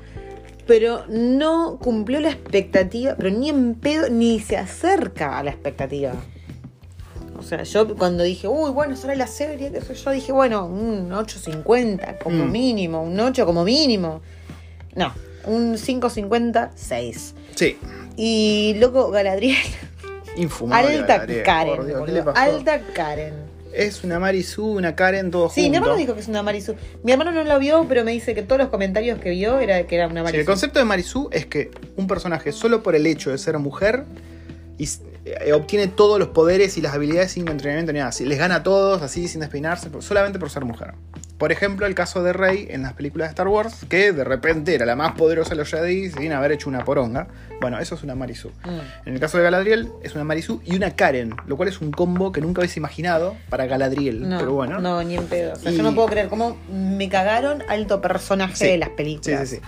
Pero no cumplió la expectativa. Pero ni en pedo, ni se acerca a la expectativa. O sea, yo cuando dije, uy, bueno, sale la serie, qué sé yo, dije, bueno, un 8.50 como Mm. mínimo, un 8 como mínimo. No, un 5.50, 6. Sí. Y loco, Galadriel Infumable. Alta Galadriel, Karen. por Dios, ¿qué boludo. le pasó? Alta Karen. Es una Marisu, una Karen, todo Sí, mi hermano dijo que es una Marisu. Mi hermano no lo vio, pero me dice que todos los comentarios que vio era que era una Sí, Marisu. el concepto de Marisu es que un personaje solo por el hecho de ser mujer y, eh, obtiene todos los poderes y las habilidades sin entrenamiento ni nada. Así, les gana a todos así sin despeinarse, solamente por ser mujer. Por ejemplo, el caso de Rey en las películas de Star Wars, que de repente era la más poderosa de los Jedi sin haber hecho una poronga. Bueno, eso es una Marisu. Mm. En el caso de Galadriel, es una Marisu y una Karen, lo cual es un combo que nunca hubiese imaginado para Galadriel. No, pero bueno. no, ni en pedo. O sea, Y- yo no puedo creer cómo me cagaron alto personaje Sí. de las Sí, películas. sí, sí.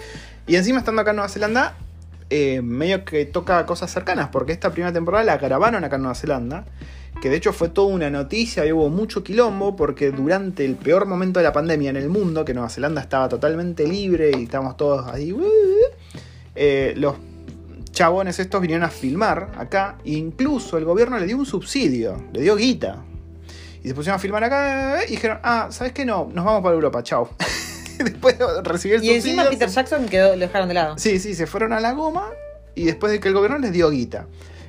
Y encima estando acá en Nueva Zelanda, eh, medio que toca cosas cercanas, porque esta primera temporada la grabaron acá en Nueva Zelanda, que de hecho fue toda una noticia y hubo mucho quilombo, porque durante el peor momento de la pandemia en el mundo, que Nueva Zelanda estaba totalmente libre y estábamos todos ahí, uh, eh, los chabones estos vinieron a filmar acá, e incluso el gobierno le dio un subsidio, le dio guita. Y se pusieron a filmar acá y dijeron, ah, ¿sabes qué? No, nos vamos para Europa, chao. Después de recibir el Y encima subsidio, Peter Jackson quedó, lo dejaron de lado. Sí, sí, se fueron a la goma y después de que el gobierno les dio guita.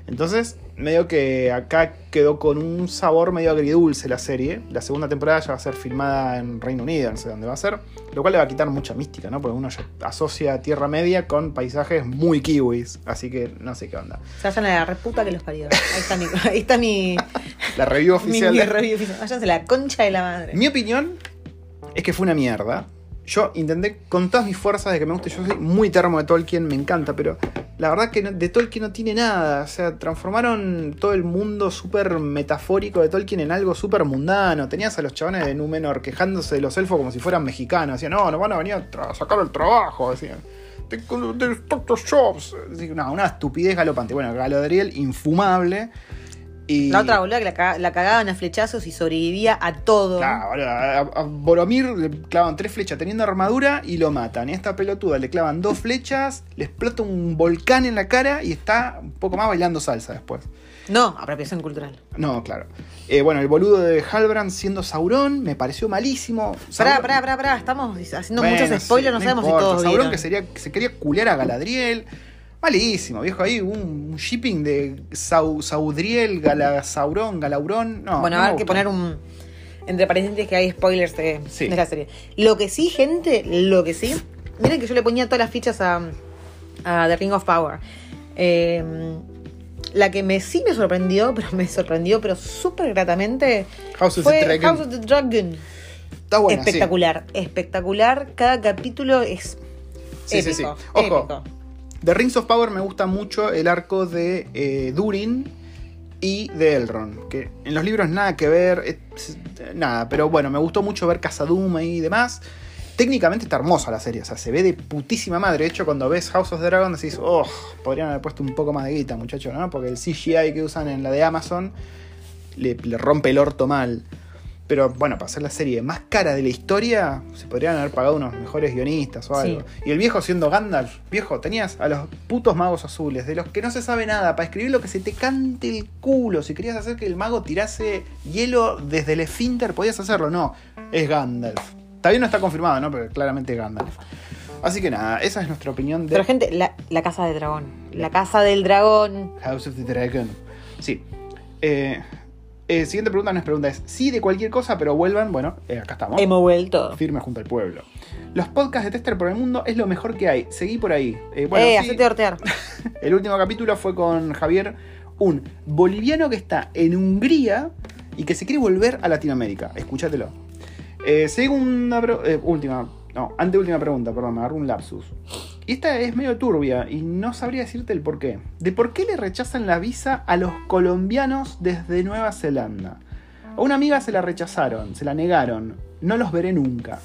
Entonces, medio que acá quedó con un sabor medio agridulce la serie. La segunda temporada ya va a ser filmada en Reino Unido, no sé dónde va a ser. Lo cual le va a quitar mucha mística, ¿no? Porque uno ya asocia Tierra Media con paisajes muy kiwis. Así que no sé qué onda. Se vayan a la reputa que los parió. Ahí está mi, ahí está mi, La review mi, oficial. mi de- review oficial. Váyanse la concha de la madre. Mi opinión es que fue una mierda. Yo intenté con todas mis fuerzas de que me guste. Yo soy muy termo de Tolkien, me encanta, pero la verdad que de Tolkien no tiene nada. O sea, transformaron todo el mundo súper metafórico de Tolkien en algo súper mundano. Tenías a los chabones de Númenor quejándose de los elfos como si fueran mexicanos. Decían, no, nos van a venir a sacar el trabajo. Decían. "Tengo- de estos jobs. No, una estupidez galopante. Bueno, Galadriel, infumable. Y... La otra boluda que la, la cagaban a flechazos y sobrevivía a todo. Claro, a, a Boromir le clavan tres flechas teniendo armadura y lo matan. Y a esta pelotuda le clavan dos flechas, le explota un volcán en la cara y está un poco más bailando salsa después. No, apropiación cultural. No, claro. Eh, bueno, el boludo de Halbrand siendo Sauron me pareció malísimo. Pará, pará, pará, pará. Estamos haciendo Bueno, muchos spoilers, sí, no sabemos importa. si todos vieron. que, sería, que se quería culear a Galadriel. Malísimo, viejo. Ahí un, un shipping de Sau, Saudriel, Gala, Sauron, Galauron. No, bueno, no ver que poner un. Entre paréntesis que hay spoilers de, Sí. de la serie. Lo que sí, gente, lo que sí. Miren que yo le ponía todas las fichas a, a The Ring of Power. Eh, la que me sí me sorprendió, pero me sorprendió, pero súper gratamente, House of fue the Dragon. House of the Dragon. Está buena, sí. espectacular, espectacular. Cada capítulo es Sí, sí, sí. Ojo. épico. De Rings of Power me gusta mucho el arco de eh, Durin y de Elrond. Que en los libros nada que ver, es- nada, pero bueno, me gustó mucho ver Casadum y demás. Técnicamente está hermosa la serie, o sea, se ve de putísima madre. De hecho, cuando ves House of the Dragon decís, oh, podrían haber puesto un poco más de guita, muchachos, ¿no? Porque el CGI que usan en la de Amazon le rompe el orto mal. Pero bueno, para hacer la serie más cara de la historia, se podrían haber pagado unos mejores guionistas o algo. Y el viejo siendo Gandalf, viejo, tenías a los putos magos azules, de los que no se sabe nada, para escribir lo que se te cante el culo. Si querías hacer que el mago tirase hielo desde el esfínter, podías hacerlo. No, es Gandalf. Todavía no está confirmado, ¿no? Pero claramente es Gandalf. Así que nada, esa es nuestra opinión de Pero gente, la, la casa del dragón. La casa del dragón. House of the Dragon. Sí. Eh, eh, siguiente pregunta, no es pregunta, es sí de cualquier cosa, pero vuelvan, bueno, eh, acá estamos. Hemos vuelto. firme junto al pueblo. Los podcasts de Tester por el Mundo es lo mejor que hay. Seguí por ahí. Eh, bueno, eh, sí, hacete hortear. el último capítulo fue con Javier, un boliviano que está en Hungría y que se quiere volver a Latinoamérica. Escúchatelo. Segunda, última, no, anteúltima pregunta, perdón, me agarró un lapsus. Y esta es medio turbia y no sabría decirte el por qué. ¿De por qué le rechazan la visa a los colombianos desde Nueva Zelanda? A una amiga se la rechazaron, se la negaron. No los veré nunca.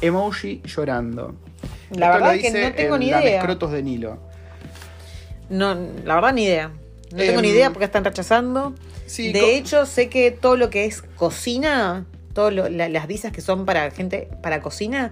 Emoji llorando. La Esto verdad lo que dice no tengo ni idea. De Nilo. No, la verdad ni idea. No tengo Em, ni idea porque están rechazando. Sí, de hecho, sé que todo lo que es cocina, todas las visas que son para gente para cocina,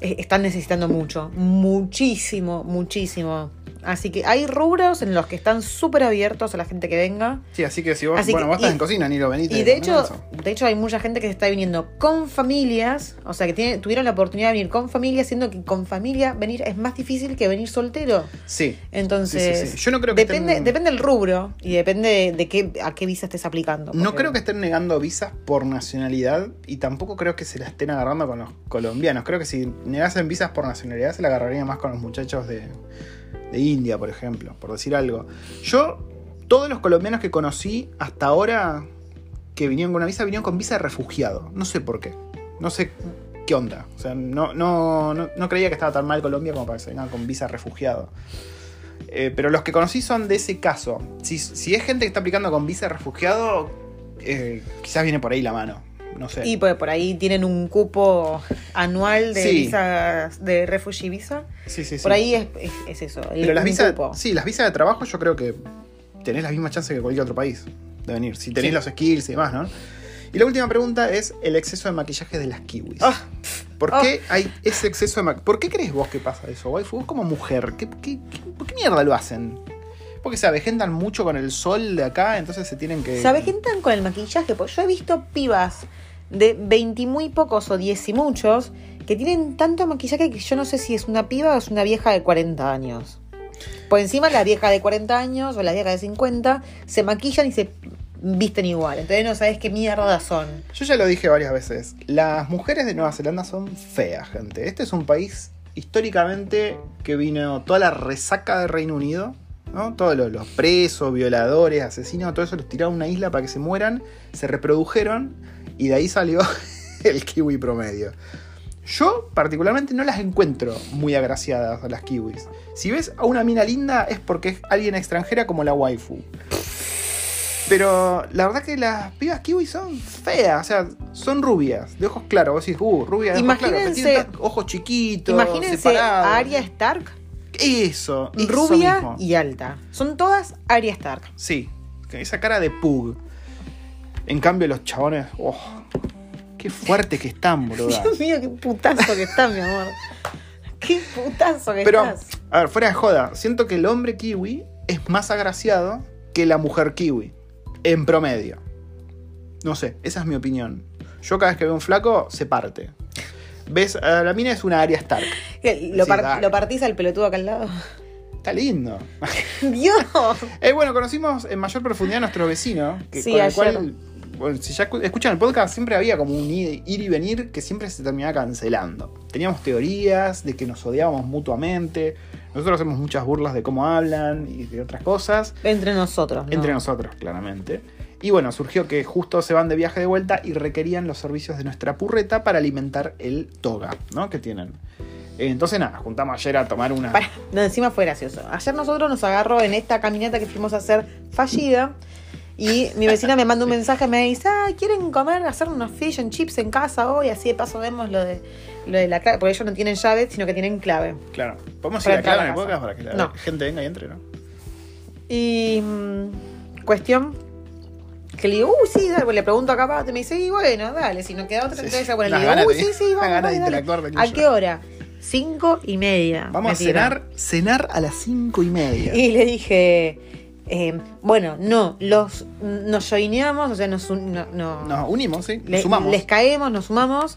están necesitando mucho. Muchísimo, muchísimo Así que hay rubros en los que están súper abiertos a la gente que venga. Sí, así que si vos, Así bueno, que- vos estás y- en cocina, ni lo venís. Y de hecho, de hecho hay mucha gente que se está viniendo con familias, o sea que tiene- tuvieron la oportunidad de venir con familia, siendo que con familia venir es más difícil que venir soltero. Sí. Entonces, Sí, sí, sí. Yo no creo que depende, estén- depende del rubro y depende de, qué, a qué visa estés aplicando. No creo que estén negando visas por nacionalidad y tampoco creo que se la estén agarrando con los colombianos. Creo que si negasen visas por nacionalidad se la agarraría más con los muchachos de, India, por ejemplo, por decir algo. Yo, todos los colombianos que conocí hasta ahora que vinieron con una visa, vinieron con visa refugiado. No sé por qué. No sé qué onda. O sea, no, no, no, creía que estaba tan mal Colombia como para que se vengan con visa refugiado. Eh, pero los que conocí son de ese caso. Si, si es gente que está aplicando con visa refugiado, eh, quizás viene por ahí la mano. No sé. Y pues por ahí tienen un cupo anual de Sí. visas de refugee visa. sí, sí, sí. Por ahí es, es- es eso. Pero las visas, sí, las visas de trabajo yo creo que tenés las mismas chances que cualquier otro país de venir. Si tenés Sí. los skills y demás, ¿no? Y la última pregunta es el exceso de maquillaje de las kiwis. Ah, ¿Por ah. qué hay ese exceso de maquillaje? ¿Por qué crees vos que pasa eso, waifu? Vos como mujer, ¿qué, qué, qué- por qué mierda lo hacen? Porque se avejentan mucho con el sol de acá, entonces se tienen que... ¿Sabe qué están con el maquillaje? Pues yo he visto pibas de 20 y muy pocos o 10 y muchos que tienen tanto maquillaje que yo no sé si es una piba o es una vieja de 40 años. Por encima la vieja de 40 años o la vieja de 50 se maquillan y se visten igual. Entonces no sabes qué mierda son. Yo ya lo dije varias veces. Las mujeres de Nueva Zelanda son feas, gente. Este es un país históricamente que vino toda la resaca del Reino Unido. ¿no? Todos los, los presos, violadores, asesinos, todo eso los tiraron a una isla para que se mueran, se reprodujeron y de ahí salió el kiwi promedio. Yo particularmente no las encuentro muy agraciadas a las kiwis. Si ves a una mina linda es porque es alguien extranjera como la waifu. Pero la verdad que las pibas kiwi son feas, o sea, son rubias, de ojos claros. Vos decís, uh, rubia de ojos claros, Imagínense- tan- ojos chiquitos, Imagínense separados. a Arya Stark, Eso, eso rubia mismo. y alta. Son todas Arya Stark. Sí, esa cara de pug. En cambio, los chabones, oh, qué fuertes que están, boludo. Dios mío, qué putazo que estás, mi amor. Qué putazo que Pero, estás. a ver, fuera de joda, siento que el hombre kiwi es más agraciado que la mujer kiwi, en promedio. No sé, esa es mi opinión. Yo cada vez que veo un flaco, se parte. ¿Ves? A la mina es una área Stark. ¿Qué, ¿Lo, par-. ¿Lo partís al pelotudo acá al lado? Está lindo. Dios. Eh, bueno, conocimos en mayor profundidad a nuestro vecino, que, Sí, con el ayer. cual, bueno, si ya escu- escuchan el podcast, siempre había como un ir y venir que siempre se terminaba cancelando. Teníamos teorías de que nos odiábamos mutuamente. Nosotros hacemos muchas burlas de cómo hablan y de otras cosas. Entre nosotros. ¿no? Entre nosotros, claramente. Y bueno, surgió que justo se van de viaje de vuelta y requerían los servicios de nuestra purreta para alimentar el toga, ¿no? Que tienen. Eh, Entonces nada, juntamos ayer a tomar una... Pará, no, encima fue gracioso. Ayer nosotros nos agarró en esta caminata que fuimos a hacer fallida. Y mi vecina me manda un mensaje, me dice, ah, ¿quieren comer, hacer unos fish and chips en casa hoy? Así de paso vemos lo de, lo de la clave, porque ellos no tienen llave, sino que tienen clave. Claro. ¿Podemos ir a clave en el podcast para que la No. gente venga y entre, no? Y mm, cuestión que le digo, uy, sí, dale, pues le pregunto acá, pa, te me dice, y bueno, dale, si no queda otra, entonces sí. bueno, le digo, de- sí, sí, vamos, dale, ¿A qué hora? Cinco y media. Vamos a cenar, cenar a las cinco y media. Y le dije, eh, bueno, no, los nos joineamos, o sea, nos un- no, no- Nos unimos, ¿sí? le- Sumamos. les caemos, nos sumamos,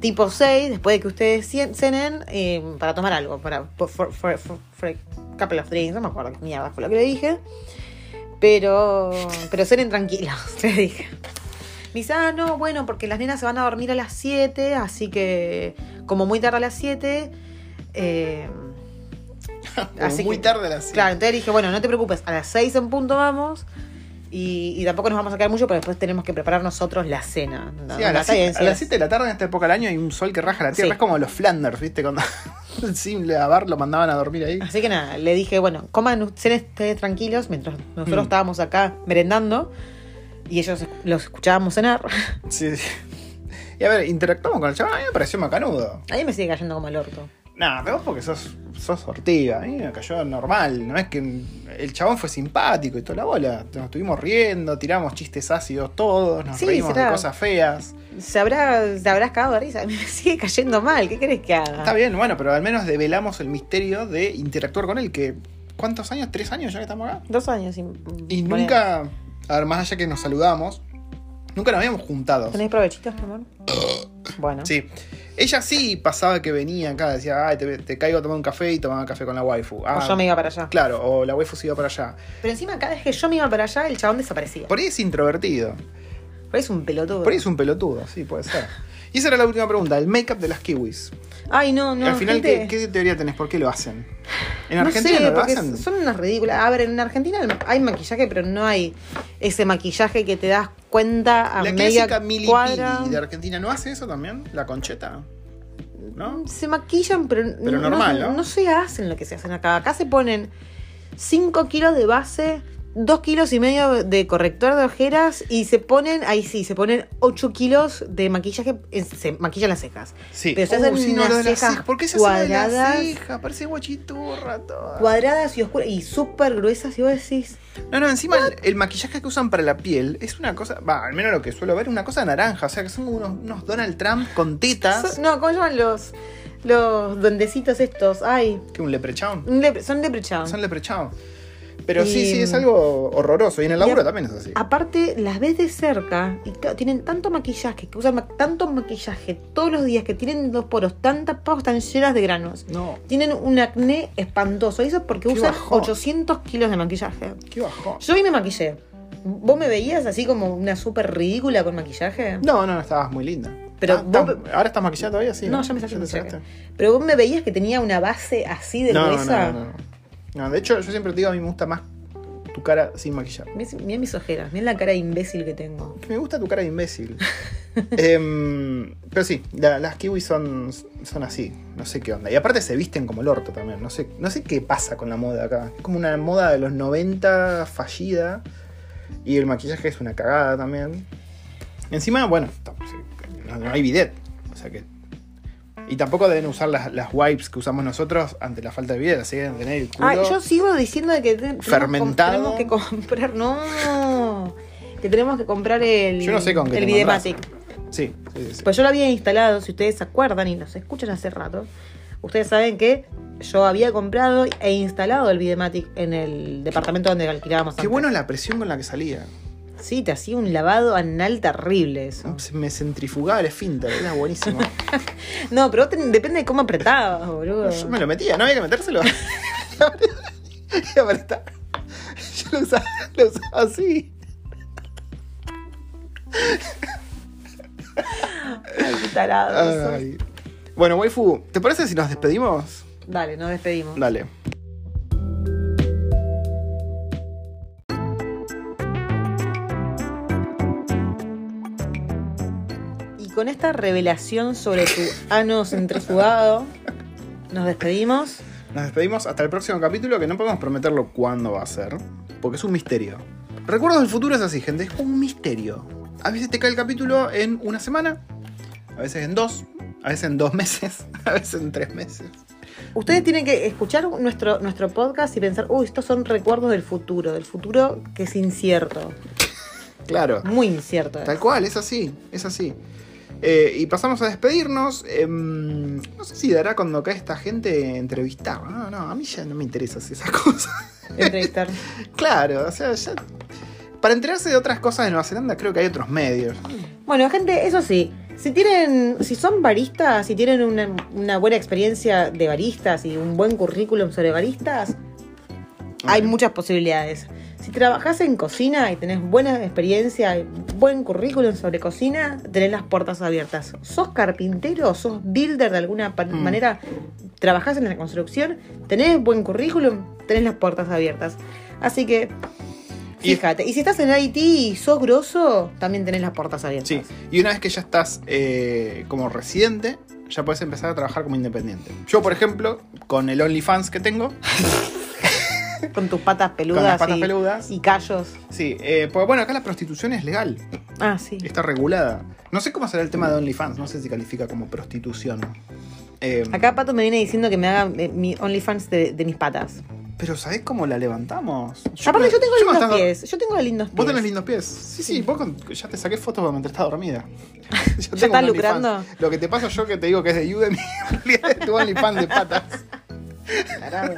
tipo 6, después de que ustedes cenen, eh, para tomar algo, para for, for, for- for- for a couple of drinks, no me acuerdo qué mierda fue lo que le dije. Pero, pero cenen tranquilos, le dije. Me dice, ah, no, bueno, porque las nenas se van a dormir a las 7, así que como muy tarde a las 7. Eh, así muy que- tarde a las cinco. Claro, entonces dije, bueno, no te preocupes, a las 6 en punto vamos. Y, y tampoco nos vamos a quedar mucho, pero después tenemos que preparar nosotros la cena. No, Sí, a, las siete, sí, a las es- 7 de la tarde en esta época del año hay un sol que raja la tierra. Sí. Es como los Flanders, ¿viste? Cuando sin lavar lo mandaban a dormir ahí. Así que nada, le dije, bueno, coman ustedes tranquilos mientras nosotros Mm. estábamos acá merendando y ellos los escuchábamos cenar. Sí, sí. Y a ver, interactuamos con el chaval. A mí me pareció macanudo. A mí me sigue cayendo como el orto. Nah, pero vos porque sos, sos sortiva. A mí me cayó normal. No es que el chabón fue simpático y toda la bola. Nos estuvimos riendo, tiramos chistes ácidos todos, nos Sí, reímos será. de cosas feas. Se habrá, se habrás cagado de risa. Me sigue cayendo mal. ¿Qué querés que haga? Está bien, bueno, pero al menos develamos el misterio de interactuar con él, que ¿Cuántos años? ¿Tres años ya que estamos acá? Dos años. Y, Y nunca, a ver, más allá que nos saludamos, nunca nos habíamos juntado. ¿Tenés provechitos, mi amor? bueno. Sí. Ella sí pasaba que venía acá, decía, ay, te, te caigo a tomar un café y tomaba café con la waifu. Ah, O yo me iba para allá. Claro, o la waifu se iba para allá. Pero encima, cada vez que yo me iba para allá, el chabón desaparecía. Por ahí es introvertido. Por ahí es un pelotudo. Por ahí es un pelotudo, sí, puede ser. Y esa era la última pregunta, el make-up de las kiwis. Ay, no, no. Al final, gente- ¿qué, qué teoría tenés? ¿Por qué lo hacen? ¿En No Argentina sé, no lo hacen? son unas ridículas. A ver, en Argentina hay maquillaje, pero no hay ese maquillaje que te das cuenta a La media cuadra. De Argentina, ¿no hace eso también? La concheta. ¿No? Se maquillan, pero, Pero normal, ¿no? no se hacen lo que se hacen acá. Acá se ponen 5 kilos de base, 2 kilos y medio de corrector de ojeras y se ponen, ahí sí, se ponen 8 kilos de maquillaje, se maquillan las cejas. Sí. Pero se Uh, hacen sí, no, unas lo de las cejas. ¿Por qué se lo de las cuadradas. cejas? Parece guachiturra toda. Cuadradas y oscuras y súper gruesas y vos decís, No, no, encima el, el maquillaje que usan para la piel es una cosa, va, al menos lo que suelo ver, una cosa naranja. O sea, que son unos, unos Donald Trump con tetas. no, ¿cómo llaman los, los duendecitos estos? Ay, que un leprechaun. un lepre- son leprechaun. Son leprechaun. Pero sí, sí, es algo horroroso. Y en el laburo también es así. Aparte, las ves de cerca y tienen tanto maquillaje, que usan ma- tanto maquillaje todos los días, que tienen dos poros tan tapados, tan llenas de granos. No, Tienen un acné espantoso. Y eso es porque Qué usan bajón. 800 kilos de maquillaje. qué bajón. Yo hoy me maquillé. ¿Vos me veías así como una súper ridícula con maquillaje? No, no, estabas muy linda. Pero Ah, vos- ¿estás- ¿Ahora estás maquillada todavía? Sí. No, ya me saqué? Pero vos me veías que tenía una base así de No, no, gruesa. no, no, no. No, de hecho, yo siempre te digo, a mí me gusta más tu cara sin maquillar. Mirá mis ojeras, mirá la cara de imbécil que tengo. Me gusta tu cara de imbécil. Em, pero sí, la- las kiwis son, son así. No sé qué onda. Y aparte se visten como el orto también. No sé, no sé qué pasa con la moda acá. Es como una moda de los 90 fallida. Y el maquillaje es una cagada también. Encima, bueno, no hay bidet. O sea que. Y tampoco deben usar las, las wipes que usamos nosotros ante la falta de bidet. Así que deben tener el culo. Ah, yo sigo diciendo que Fermentado. tenemos que comprar, no, que tenemos que comprar el, Yo no sé con qué el. Vidematic. Sí, sí, sí, sí. Pues yo lo había instalado, si ustedes se acuerdan y nos escuchan hace rato, ustedes saben que yo había comprado e instalado el Vidematic en el departamento donde alquilábamos Qué antes. bueno la presión con la que salía. Sí, te hacía un lavado anal terrible eso. Me centrifugaba el esfínter, era buenísimo. No, pero depende de cómo apretabas, boludo. Yo me lo metía, no había que metérselo. y apretar. Yo lo usaba, lo usaba así. Ay, qué tarado. Ay. Bueno, waifu, ¿te parece si nos despedimos? Dale, nos despedimos. Dale. Con esta revelación sobre tu ano centrifugado, nos despedimos. Nos despedimos hasta el próximo capítulo que no podemos prometerlo cuándo va a ser, porque es un misterio. Recuerdos del futuro es así, gente, es un misterio. A veces te cae el capítulo en una semana, a veces en dos, a veces en dos meses, a veces en tres meses. Ustedes tienen que escuchar nuestro, nuestro podcast y pensar, uy, estos son recuerdos del futuro, del futuro que es incierto, Claro. muy incierto. es. Tal cual, es así, es así. Eh, y pasamos a despedirnos. em, no sé si dará cuando cae esta gente entrevistar. No, no, a mí ya no me interesa hacer esas cosas. Entrevistar. claro, o sea, ya. Para enterarse de otras cosas de Nueva Zelanda, creo que hay otros medios. Bueno, gente, eso sí, si tienen, si son baristas, si tienen una, una buena experiencia de baristas y un buen currículum sobre baristas, hay muchas posibilidades. Si trabajás en cocina y tenés buena experiencia y buen currículum sobre cocina, tenés las puertas abiertas. ¿Sos carpintero? ¿Sos builder de alguna Mm. manera? ¿Trabajás en la construcción? ¿Tenés buen currículum? Tenés las puertas abiertas. Así que, fíjate. Y si estás en IT y sos grosso, también tenés las puertas abiertas. Sí, y una vez que ya estás eh, como residente, ya puedes empezar a trabajar como independiente. Yo, por ejemplo, con el OnlyFans que tengo, Con tus patas peludas, con las patas y, peludas, y callos. sí, eh, pues bueno, acá la prostitución es legal, Ah, sí. está regulada. No sé cómo será el tema de OnlyFans, no sé si califica como prostitución. Eh, Acá Pato me viene diciendo que me haga eh, mi OnlyFans de, de mis patas. Pero ¿sabés cómo la levantamos? Aparte, me- yo tengo me lindos pies. Yo tengo lindos pies. Vos tenés lindos pies. Sí, sí, vos con- ya te saqué fotos cuando estás dormida. Yo estás OnlyFans. lucrando? Lo que te pasa yo que te digo que es de Udemy, en realidad es tu OnlyFans de patas. Tarado.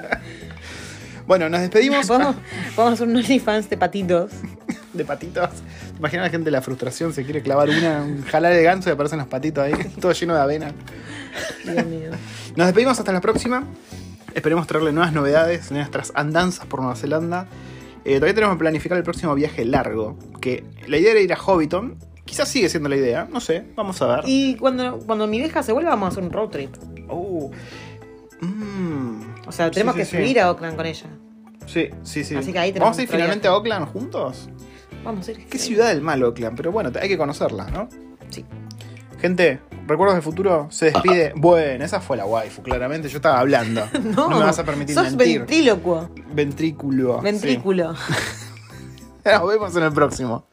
Bueno, nos despedimos Vamos, a hacer un OnlyFans de patitos. de patitos. Imagina la gente la frustración, se quiere clavar una, un jalar de ganso y aparecen los patitos ahí, todo lleno de avena. Dios mío. Nos despedimos hasta la próxima. Esperemos traerle nuevas novedades, nuestras andanzas por Nueva Zelanda. Eh, todavía tenemos que planificar el próximo viaje largo. Que la idea era ir a Hobbiton. Quizás sigue siendo la idea, no sé, vamos a ver. Y cuando, cuando mi vieja se vuelva, vamos a hacer un road trip. Oh. Mm. O sea, tenemos Sí, que sí, subir sí. a Oakland con ella. Sí, sí, sí. Así que ahí tenemos ¿Vamos a ir finalmente a. Oakland juntos? Vamos a ir. Qué ciudad del mal Oakland, pero bueno, hay que conocerla, ¿no? Sí. Gente, recuerdos del futuro, se despide. Bueno, esa fue la waifu, claramente. Yo estaba hablando. No, me vas a permitir sos mentir. ventrílocuo. Ventrículo. sí. Ventrículo. Nos vemos en el próximo.